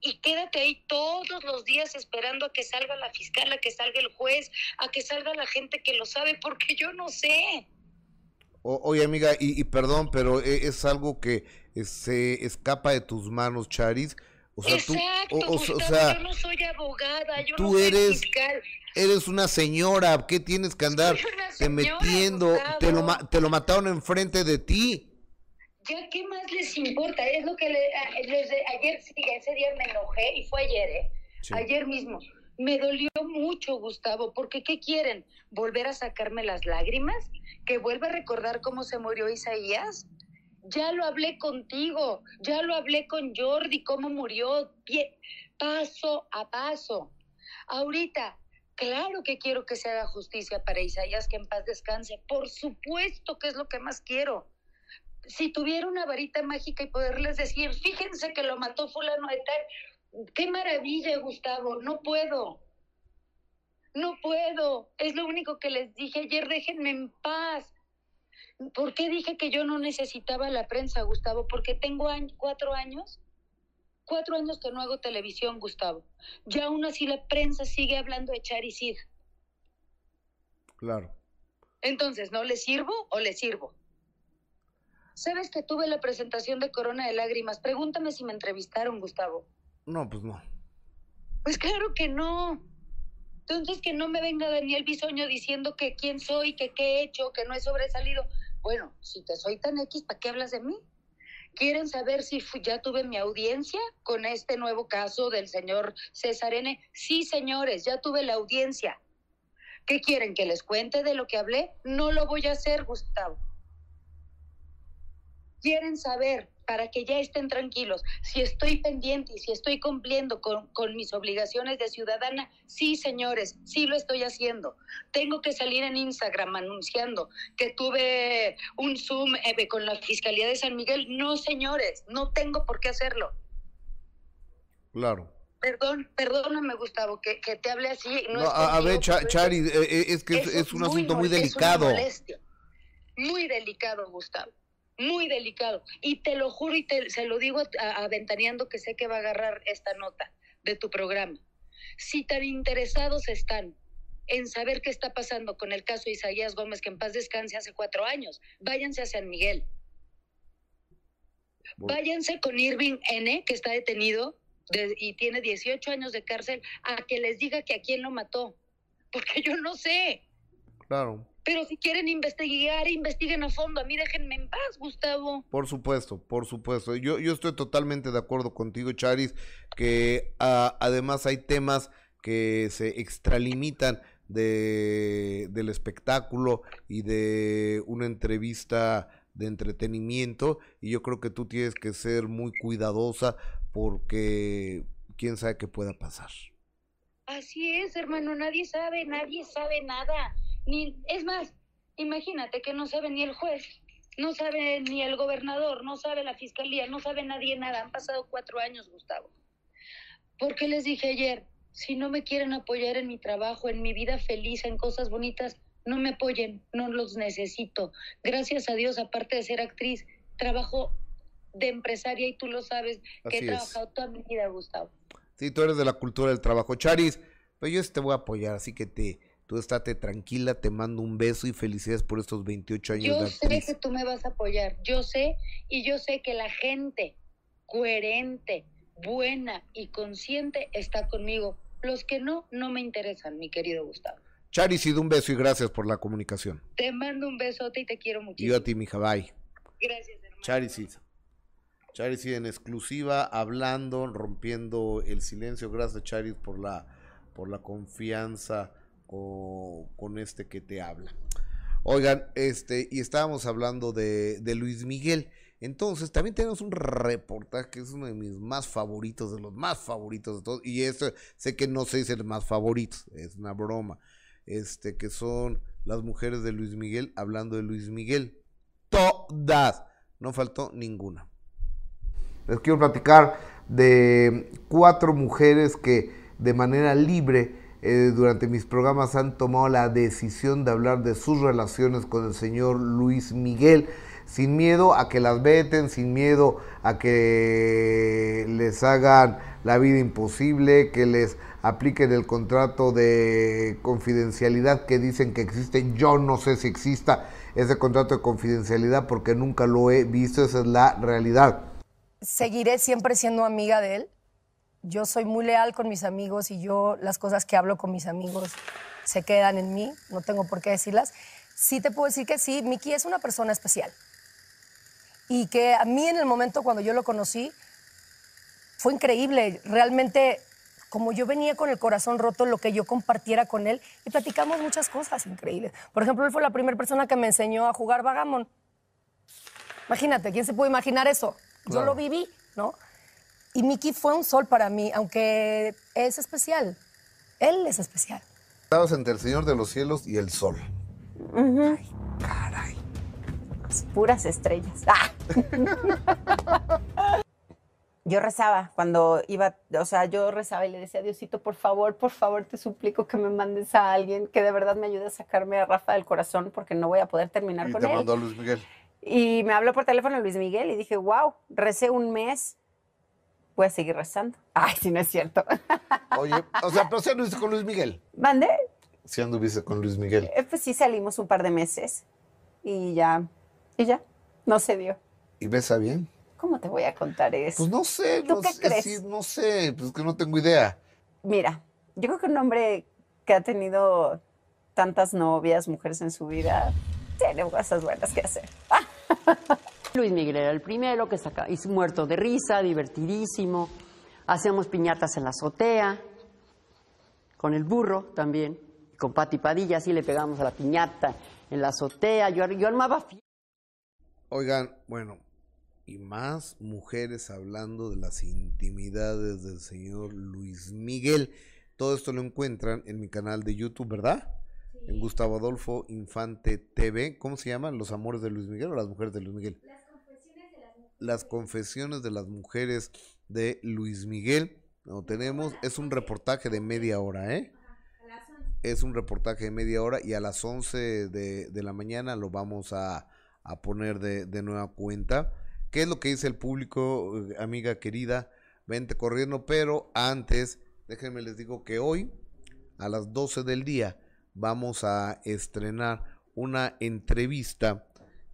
y quédate ahí todos los días esperando a que salga la fiscal, a que salga el juez, a que salga la gente que lo sabe, porque yo no sé. O- oye, amiga, y, y perdón, pero e- es algo que eh, se escapa de tus manos, Charis. O sea, tú, Exacto, o- o- o Gustavo, sea, yo no soy abogada, yo tú no soy eres- fiscal. eres una señora, ¿qué tienes que andar te metiendo? Te lo, te lo mataron enfrente de ti. Ya, ¿qué más les importa? Es lo que le- a- les ayer, sí, ese día me enojé, y fue ayer, ¿eh? Sí. Ayer mismo. Me dolió mucho, Gustavo, porque ¿qué quieren? ¿Volver a sacarme las lágrimas? ¿Que vuelva a recordar cómo se murió Isaías? Ya lo hablé contigo, ya lo hablé con Jordi, cómo murió, pie- paso a paso. Ahorita, claro que quiero que se haga justicia para Isaías, que en paz descanse. Por supuesto que es lo que más quiero si tuviera una varita mágica y poderles decir, fíjense que lo mató fulano de tal, qué maravilla, Gustavo, no puedo. No puedo. Es lo único que les dije ayer, déjenme en paz. ¿Por qué dije que yo no necesitaba la prensa, Gustavo? Porque tengo cuatro años, cuatro años que no hago televisión, Gustavo. Ya aún así la prensa sigue hablando de Charisid. Claro. Entonces, ¿no le sirvo o le sirvo? ¿Sabes que tuve la presentación de Corona de Lágrimas? Pregúntame si me entrevistaron, Gustavo. No, pues no. Pues claro que no. Entonces, que no me venga Daniel Bisoño diciendo que quién soy, que qué he hecho, que no he sobresalido. Bueno, si te soy tan X, ¿para qué hablas de mí? ¿Quieren saber si ya tuve mi audiencia con este nuevo caso del señor César N? Sí, señores, ya tuve la audiencia. ¿Qué quieren? ¿Que les cuente de lo que hablé? No lo voy a hacer, Gustavo. Quieren saber, para que ya estén tranquilos, si estoy pendiente y si estoy cumpliendo con, con mis obligaciones de ciudadana. Sí, señores, sí lo estoy haciendo. Tengo que salir en Instagram anunciando que tuve un Zoom eh, con la Fiscalía de San Miguel. No, señores, no tengo por qué hacerlo. Claro. Perdón, perdóname, Gustavo, que, que te hable así. No, No, es a, a ver, pero Chari, eh, eh, es que es, es un asunto muy delicado. molestia. Muy delicado, Gustavo. Muy delicado. Y te lo juro y te, se lo digo aventaneando que sé que va a agarrar esta nota de tu programa. Si tan interesados están en saber qué está pasando con el caso de Isaías Gómez, que en paz descanse hace cuatro años, váyanse a San Miguel. Váyanse con Irving N., que está detenido de- y tiene 18 años de cárcel, a que les diga que a quién lo mató. Porque yo no sé. Claro, Pero si quieren investigar, investiguen a fondo. A mí déjenme en paz, Gustavo. por supuesto, por supuesto. Yo, yo estoy totalmente de acuerdo contigo, Charis, que ah, además hay temas que se extralimitan de, del espectáculo y de una entrevista de entretenimiento y yo creo que tú tienes que ser muy cuidadosa porque quién sabe qué pueda pasar. Así es, hermano. Nadie sabe, nadie sabe nada. Ni, es más, imagínate que no sabe ni el juez, no sabe ni el gobernador, no sabe la fiscalía, no sabe nadie nada. Han pasado cuatro años, Gustavo. ¿Por qué les dije ayer? Si no me quieren apoyar en mi trabajo, en mi vida feliz, en cosas bonitas, no me apoyen, no los necesito. Gracias a Dios, aparte de ser actriz, trabajo de empresaria y tú lo sabes, que Así he es. trabajado toda mi vida, Gustavo. Sí, tú eres de la cultura del trabajo. Charis, pues yo te voy a apoyar, así que te, tú estate tranquila, te mando un beso y felicidades por estos 28 años Yo de sé que tú me vas a apoyar, yo sé, y yo sé que la gente coherente, buena y consciente está conmigo. Los que no, no me interesan, mi querido Gustavo. Charis, y de un beso y gracias por la comunicación. Te mando un besote y te quiero Y muchísimo. yo a ti, mija, bye. Gracias, hermano. Charis, Charis en exclusiva, hablando, rompiendo el silencio. Gracias, Charis, por la, por la confianza con, con este que te habla. Oigan, este, y estábamos hablando de, Luis Miguel. Entonces, también tenemos un reportaje que es uno de mis más favoritos, de los más favoritos de todos. Y esto, sé que no se dice el más favorito, es una broma. Este, que son las mujeres de Luis Miguel hablando de Luis Miguel. Todas. No faltó ninguna. Les quiero platicar de cuatro mujeres que de manera libre eh, durante mis programas han tomado la decisión de hablar de sus relaciones con el señor Luis Miguel, sin miedo a que las veten, sin miedo a que les hagan la vida imposible, que les apliquen el contrato de confidencialidad que dicen que existe. Yo no sé si exista ese contrato de confidencialidad porque nunca lo he visto, esa es la realidad. seguiré siempre siendo amiga de él. Yo soy muy leal con mis amigos y yo las cosas que hablo con mis amigos se quedan en mí, no tengo por qué decirlas. Sí te puedo decir que sí, Miki es una persona especial. Y que a mí en el momento cuando yo lo conocí fue increíble. Realmente, como yo venía con el corazón roto, lo que yo compartiera con él y platicamos muchas cosas increíbles. Por ejemplo, él fue la primera persona que me enseñó a jugar vagamon. Imagínate, ¿quién se puede imaginar eso? Yo Claro. lo viví, ¿no? Y Miki fue un sol para mí, aunque es especial. Él es especial. Estabas entre el Señor de los Cielos y el Sol. puras estrellas. ¡Ah! *laughs* Yo rezaba cuando iba, o sea, yo rezaba y le decía, Diosito, por favor, por favor, te suplico que me mandes a alguien que de verdad me ayude a sacarme a Rafa del corazón porque no voy a poder terminar Y con te él. mandó Luis Miguel. Y me habló por teléfono Luis Miguel y dije, wow, recé un mes, voy a seguir rezando. *laughs* Ay, sí, no es cierto. *laughs* Oye, o sea, pero si anduviste con Luis Miguel. ¿Mandé? Si anduviste con Luis Miguel. Eh, Pues sí salimos un par de meses y ya, y ya, no se dio. ¿Y besa bien? ¿Cómo te voy a contar eso? Pues no sé, ¿Tú no qué sé, crees? sí, no sé, pues que no tengo idea. Mira, yo creo que un hombre que ha tenido tantas novias, mujeres en su vida, tiene cosas buenas que hacer. *laughs* Luis Miguel era el primero que saca, y muerto de risa, divertidísimo. Hacíamos piñatas en la azotea, con el burro también, con Pati Padilla, así le pegamos a la piñata en la azotea. Yo, yo armaba. Oigan, bueno, y más mujeres hablando de las intimidades del señor Luis Miguel. Todo esto lo encuentran en mi canal de YouTube, ¿verdad? En Gustavo Adolfo Infante TV. ¿Cómo se llaman? ¿Los amores de Luis Miguel o las mujeres de Luis Miguel? Las confesiones de las mujeres de Luis Miguel. Lo tenemos, es un reportaje de media hora, ¿eh? Es un reportaje de media hora y a las 11 de, de la mañana lo vamos a, a poner de, de nueva cuenta. ¿Qué es lo que dice el público, eh, amiga querida? Vente corriendo, pero antes, déjenme les digo que hoy, a las 12 del día, vamos a estrenar una entrevista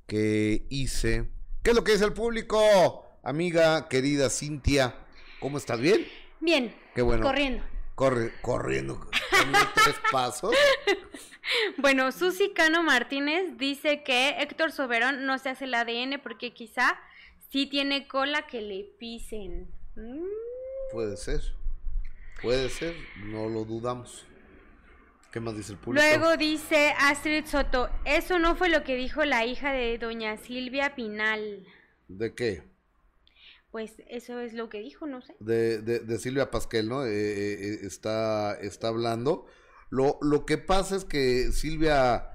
que hice. ¿Qué es lo que dice el público? Amiga querida Cintia, ¿cómo estás? ¿Bien? Bien. Qué bueno. Corriendo. Corre, corriendo. tres pasos. *laughs* Bueno, Susi Cano Martínez dice que Héctor Soberón no se hace el ADN porque quizá sí tiene cola que le pisen. Mm. Puede ser. Puede ser, no lo dudamos. ¿Qué más dice el público? Luego dice Astrid Soto, eso no fue lo que dijo la hija de doña Silvia Pinal. ¿De qué? Pues eso es lo que dijo, no sé. De, de, de Silvia Pasquel, ¿no? Eh, eh, eh, está, está hablando. Lo, lo que pasa es que Silvia,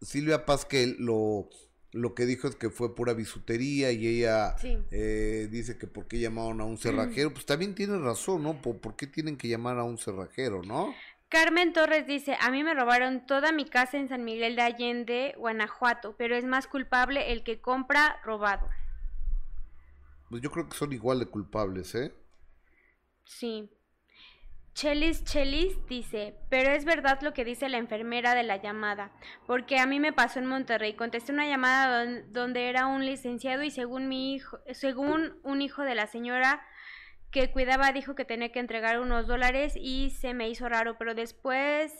Silvia Pasquel lo, lo que dijo es que fue pura bisutería y ella Sí. eh, dice que por qué llamaron a un cerrajero. *clears throat* Pues también tiene razón, ¿no? ¿Por, por qué tienen que llamar a un cerrajero, no? Carmen Torres dice, a mí me robaron toda mi casa en San Miguel de Allende, Guanajuato, pero es más culpable el que compra robado. Pues yo creo que son igual de culpables, ¿eh? Sí. Chelis Chelis dice, pero es verdad lo que dice la enfermera de la llamada, porque a mí me pasó en Monterrey, contesté una llamada don- donde era un licenciado y según mi hijo, según un hijo de la señora que cuidaba dijo que tenía que entregar unos dólares y se me hizo raro, pero después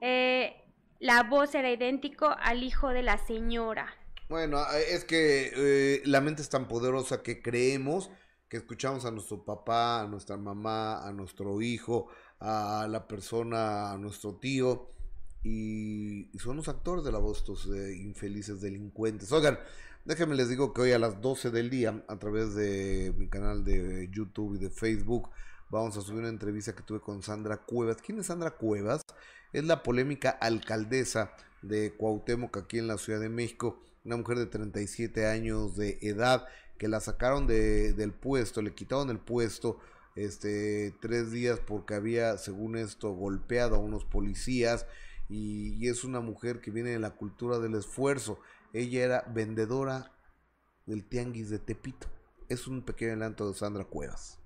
eh, la voz era idéntico al hijo de la señora. Bueno, es que eh, la mente es tan poderosa que creemos que escuchamos a nuestro papá, a nuestra mamá, a nuestro hijo, a la persona, a nuestro tío, y, y son los actores de la voz, estos eh, infelices delincuentes. Oigan, déjenme les digo que hoy a las 12 del día, a través de mi canal de YouTube y de Facebook, vamos a subir una entrevista que tuve con Sandra Cuevas. ¿Quién es Sandra Cuevas? Es la polémica alcaldesa de Cuauhtémoc aquí en la Ciudad de México, una mujer de 37 años de edad que la sacaron de, del puesto, le quitaron el puesto este tres días porque había, según esto, golpeado a unos policías y, y es una mujer que viene de la cultura del esfuerzo. Ella era vendedora del tianguis de Tepito. Es un pequeño adelanto de Sandra Cuevas.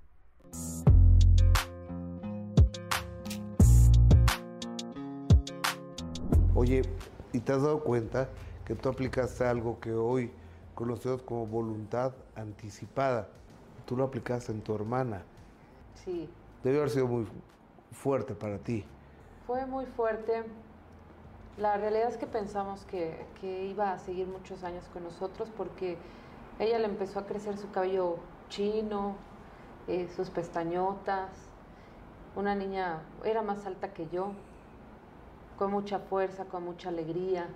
Oye, ¿y te has dado cuenta que tú aplicaste algo que hoy conocemos como voluntad anticipada? Tú lo aplicaste en tu hermana. Sí, Debe haber sido muy fuerte para ti. fue muy fuerte. La realidad es que pensamos que, que iba a seguir muchos años con nosotros porque ella le empezó a crecer su cabello chino, eh, sus pestañotas. Una niña, era más alta que yo, con mucha fuerza, con mucha alegría.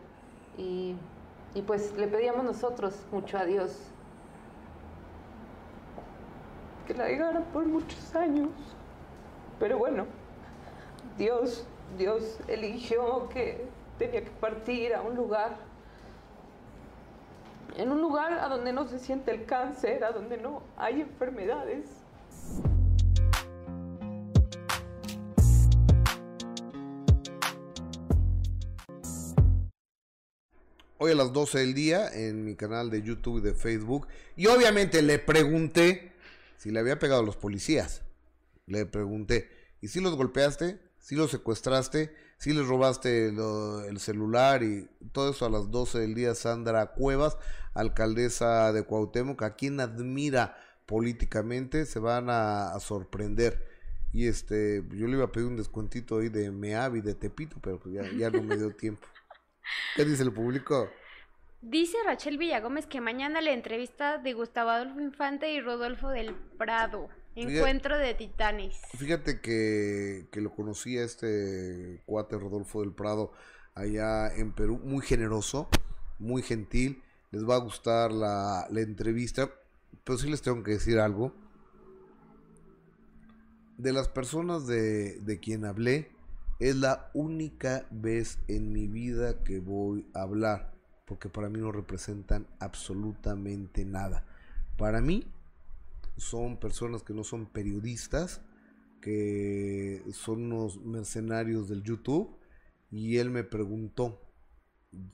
Y, y pues le pedíamos nosotros mucho a Dios que la dejara por muchos años. Pero bueno, Dios, Dios eligió que tenía que partir a un lugar, en un lugar a donde no se siente el cáncer, a donde no hay enfermedades. Hoy a las 12 del día en mi canal de YouTube y de Facebook. Y obviamente le pregunté si le había pegado a los policías. Le pregunté, ¿y si los golpeaste? ¿Si los secuestraste? ¿Si les robaste lo- el celular? Y todo eso a las 12 del día. Sandra Cuevas, alcaldesa de Cuauhtémoc, a quien admira políticamente, se van a, a sorprender. Y este, yo le iba a pedir un descuentito ahí de Meavi, de Tepito, pero pues ya, ya no me dio tiempo. *laughs* ¿Qué dice el público? Dice Rachel Villagómez que mañana la entrevista de Gustavo Adolfo Infante y Rodolfo del Prado. Encuentro de titanes. Fíjate que, que lo conocí a este cuate Rodolfo del Prado allá en Perú, muy generoso, muy gentil. Les va a gustar la, la entrevista, pero sí les tengo que decir algo. De las personas de, de quien hablé, es la única vez en mi vida que voy a hablar, porque para mí no representan absolutamente nada. Para mí son personas que no son periodistas, que son unos mercenarios del YouTube, y él me preguntó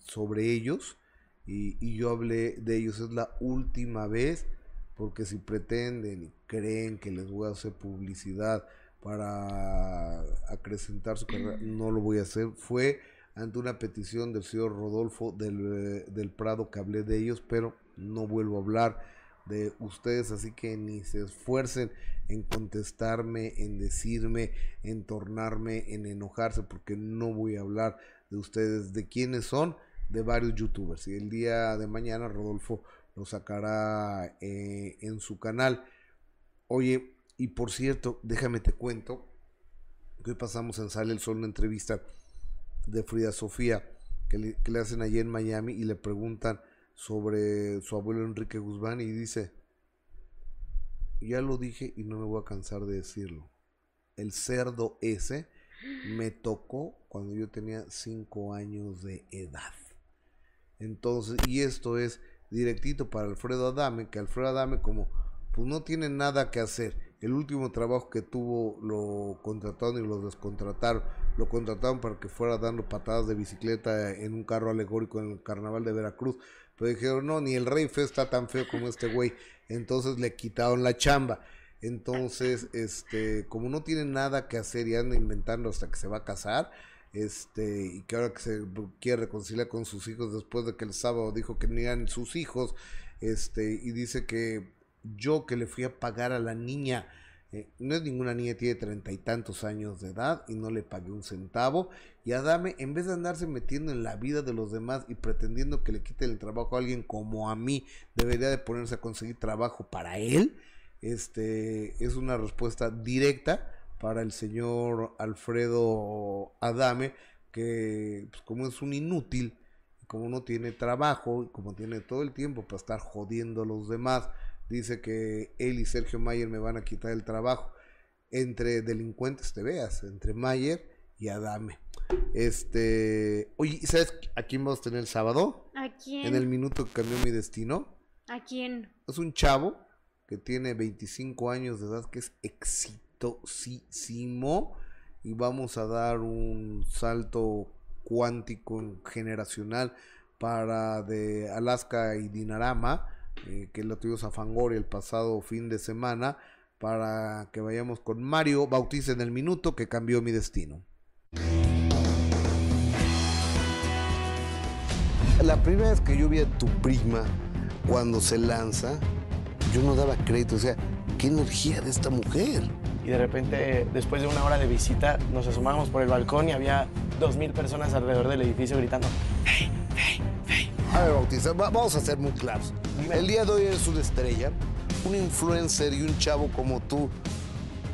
sobre ellos, y, y yo hablé de ellos, es la última vez, porque si pretenden y creen que les voy a hacer publicidad para acrecentar su carrera, *clears throat* no lo voy a hacer, fue ante una petición del señor Rodolfo del, eh, del Prado que hablé de ellos, pero no vuelvo a hablar de ustedes, así que ni se esfuercen en contestarme, en decirme, en tornarme, en enojarse, porque no voy a hablar de ustedes, de quiénes son, de varios youtubers. Y el día de mañana Rodolfo lo sacará eh, en su canal. Oye, y por cierto, déjame te cuento que hoy pasamos en Sale el Sol una entrevista de Frida Sofía que le, que le hacen allí en Miami y le preguntan sobre su abuelo Enrique Guzmán y dice, ya lo dije y no me voy a cansar de decirlo, el cerdo ese me tocó cuando yo tenía 5 años de edad. Entonces, y esto es directito para Alfredo Adame, que Alfredo Adame como pues no tiene nada que hacer. El último trabajo que tuvo lo contrataron y lo descontrataron. Lo contrataron para que fuera dando patadas de bicicleta en un carro alegórico en el carnaval de Veracruz. Pero dijeron, no, ni el rey feo está tan feo como este güey. Entonces le quitaron la chamba. Entonces, este, como no tiene nada que hacer y anda inventando hasta que se va a casar, este, y que ahora que se quiere reconciliar con sus hijos después de que el sábado dijo que no eran sus hijos, este, y dice que yo que le fui a pagar a la niña, eh, no es ninguna niña, tiene treinta y tantos años de edad y no le pagué un centavo. Y Adame, en vez de andarse metiendo en la vida de los demás y pretendiendo que le quiten el trabajo a alguien como a mí, debería de ponerse a conseguir trabajo para él. Este es una respuesta directa para el señor Alfredo Adame, que pues, como es un inútil, como no tiene trabajo y como tiene todo el tiempo para estar jodiendo a los demás, dice que él y Sergio Mayer me van a quitar el trabajo. Entre delincuentes te veas, entre Mayer y Adame. Este, oye, ¿sabes a quién vamos a tener el sábado? ¿A quién? En el minuto que cambió mi destino. ¿A quién? Es un chavo que tiene 25 años de edad, que es exitosísimo. Y vamos a dar un salto cuántico generacional para de Alaska y Dinarama eh, que lo tuvimos a Fangoria el pasado fin de semana, para que vayamos con Mario Bautiza en el minuto que cambió mi destino. La primera vez que yo vi a tu prima cuando se lanza, yo no daba crédito, o sea, qué energía de esta mujer. Y de repente, después de una hora de visita, nos asomamos por el balcón y había dos mil personas alrededor del edificio gritando, ¡Hey, hey, hey! A ver, Bautista, va- vamos a ser muy claros. El día de hoy eres una estrella, un influencer y un chavo como tú.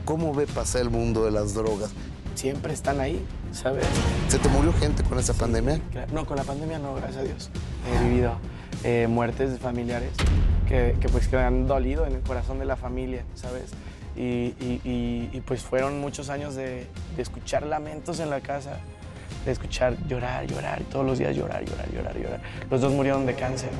¿Cómo ve pasar el mundo de las drogas? Siempre están ahí, ¿sabes? ¿Se te murió gente con esa pandemia? Claro, No, con la pandemia no, gracias a Dios. He vivido eh, muertes de familiares que, que, pues que han dolido en el corazón de la familia, ¿sabes? Y, y- y- y, pues fueron muchos años de, de escuchar lamentos en la casa, escuchar llorar, llorar, todos los días llorar, llorar, llorar, llorar. Los dos murieron de cáncer.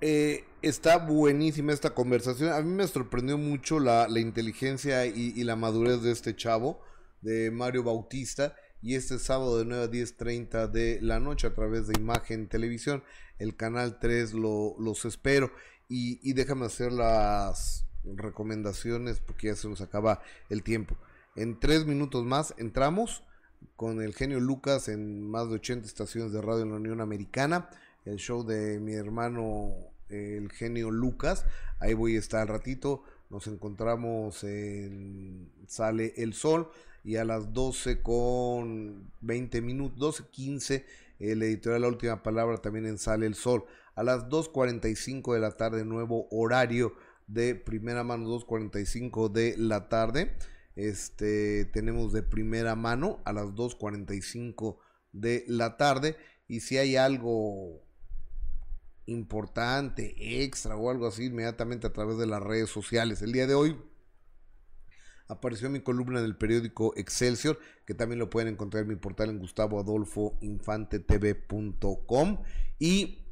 Eh, está buenísima esta conversación. A mí me sorprendió mucho la, la inteligencia y, la madurez de este chavo, de Mario Bautista. Y este sábado de 9 a 10.30 de la noche a través de Imagen Televisión, el canal 3 lo, los espero. Y déjame hacer las recomendaciones porque ya se nos acaba el tiempo. En tres minutos más entramos con el genio Lucas en más de 80 estaciones de radio en la Unión Americana. El show de mi hermano, el genio Lucas. Ahí voy a estar al ratito. Nos encontramos en Sale el Sol. Y a las 12 con 20 minutos, 12, 15, el editorial La Última Palabra también en Sale el Sol. A las 2.45 de la tarde, nuevo horario de primera mano, 2.45 de la tarde. Este, tenemos de primera mano a las 2.45 de la tarde. Y si hay algo importante, extra o algo así, inmediatamente a través de las redes sociales. El día de hoy apareció mi columna en el periódico Excelsior, que también lo pueden encontrar en mi portal en gustavoadolfoinfantetv.com. Y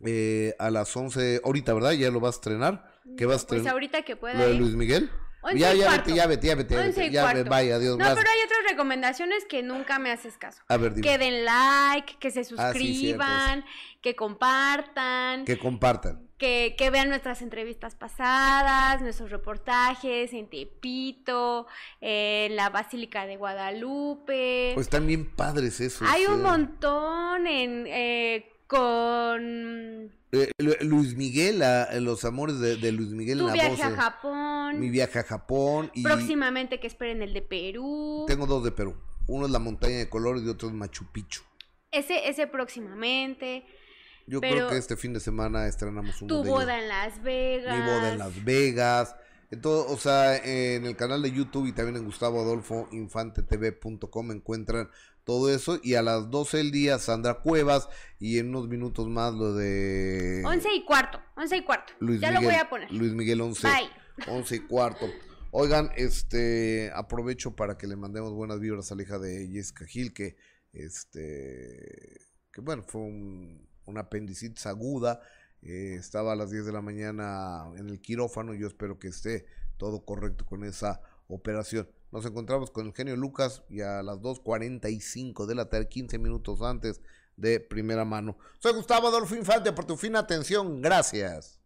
eh, a las 11, ahorita, ¿verdad? Ya lo vas a estrenar. ¿Qué vas a Pues ahorita que pueda ¿Lo de ir. Luis Miguel? Ya, ya vete, ya vete, ya vete, ya vete. Ya, cuarto. vaya, adiós, No, pero hay otras recomendaciones que nunca me haces caso. A ver, dime. Que den like, que se Ah, sí, suscriban, que compartan, Que compartan. que, que vean nuestras entrevistas pasadas, nuestros reportajes en Tepito, en la Basílica de Guadalupe. Pues están bien padres esos. Hay un eh. montón en eh, con Eh, Lu- Luis Miguel, a- Los Amores de, de Luis Miguel tu en la viaje voz. a. Japón. Mi viaje a Japón. Y Próximamente que esperen el de Perú. tengo dos de Perú. Uno es la montaña de colores y otro es Machu Picchu. Ese, ese próximamente. Yo Pero creo que este fin de semana estrenamos uno Tu de ellos. boda en Las Vegas. Mi boda en Las Vegas. Entonces, o sea, en el canal de YouTube y también en Gustavo Adolfo GustavoAdolfoInfanteTV.com encuentran todo eso. Y a las 12 del día, Sandra Cuevas. Y en unos minutos más lo de Once y cuarto, once y cuarto. Luis ya Miguel. lo voy a poner. Luis Miguel 11. Bye. 11 y cuarto. Oigan, este aprovecho para que le mandemos buenas vibras a la hija de Jessica Gil, que este que bueno, fue un, una apendicitis aguda. eh, estaba a las 10 de la mañana en el quirófano. Yo espero que esté todo correcto con esa operación. Nos encontramos con el genio Lucas y a las 2.45 de la tarde, 15 minutos antes de primera mano. Soy Gustavo Adolfo Infante por tu fina atención. Gracias.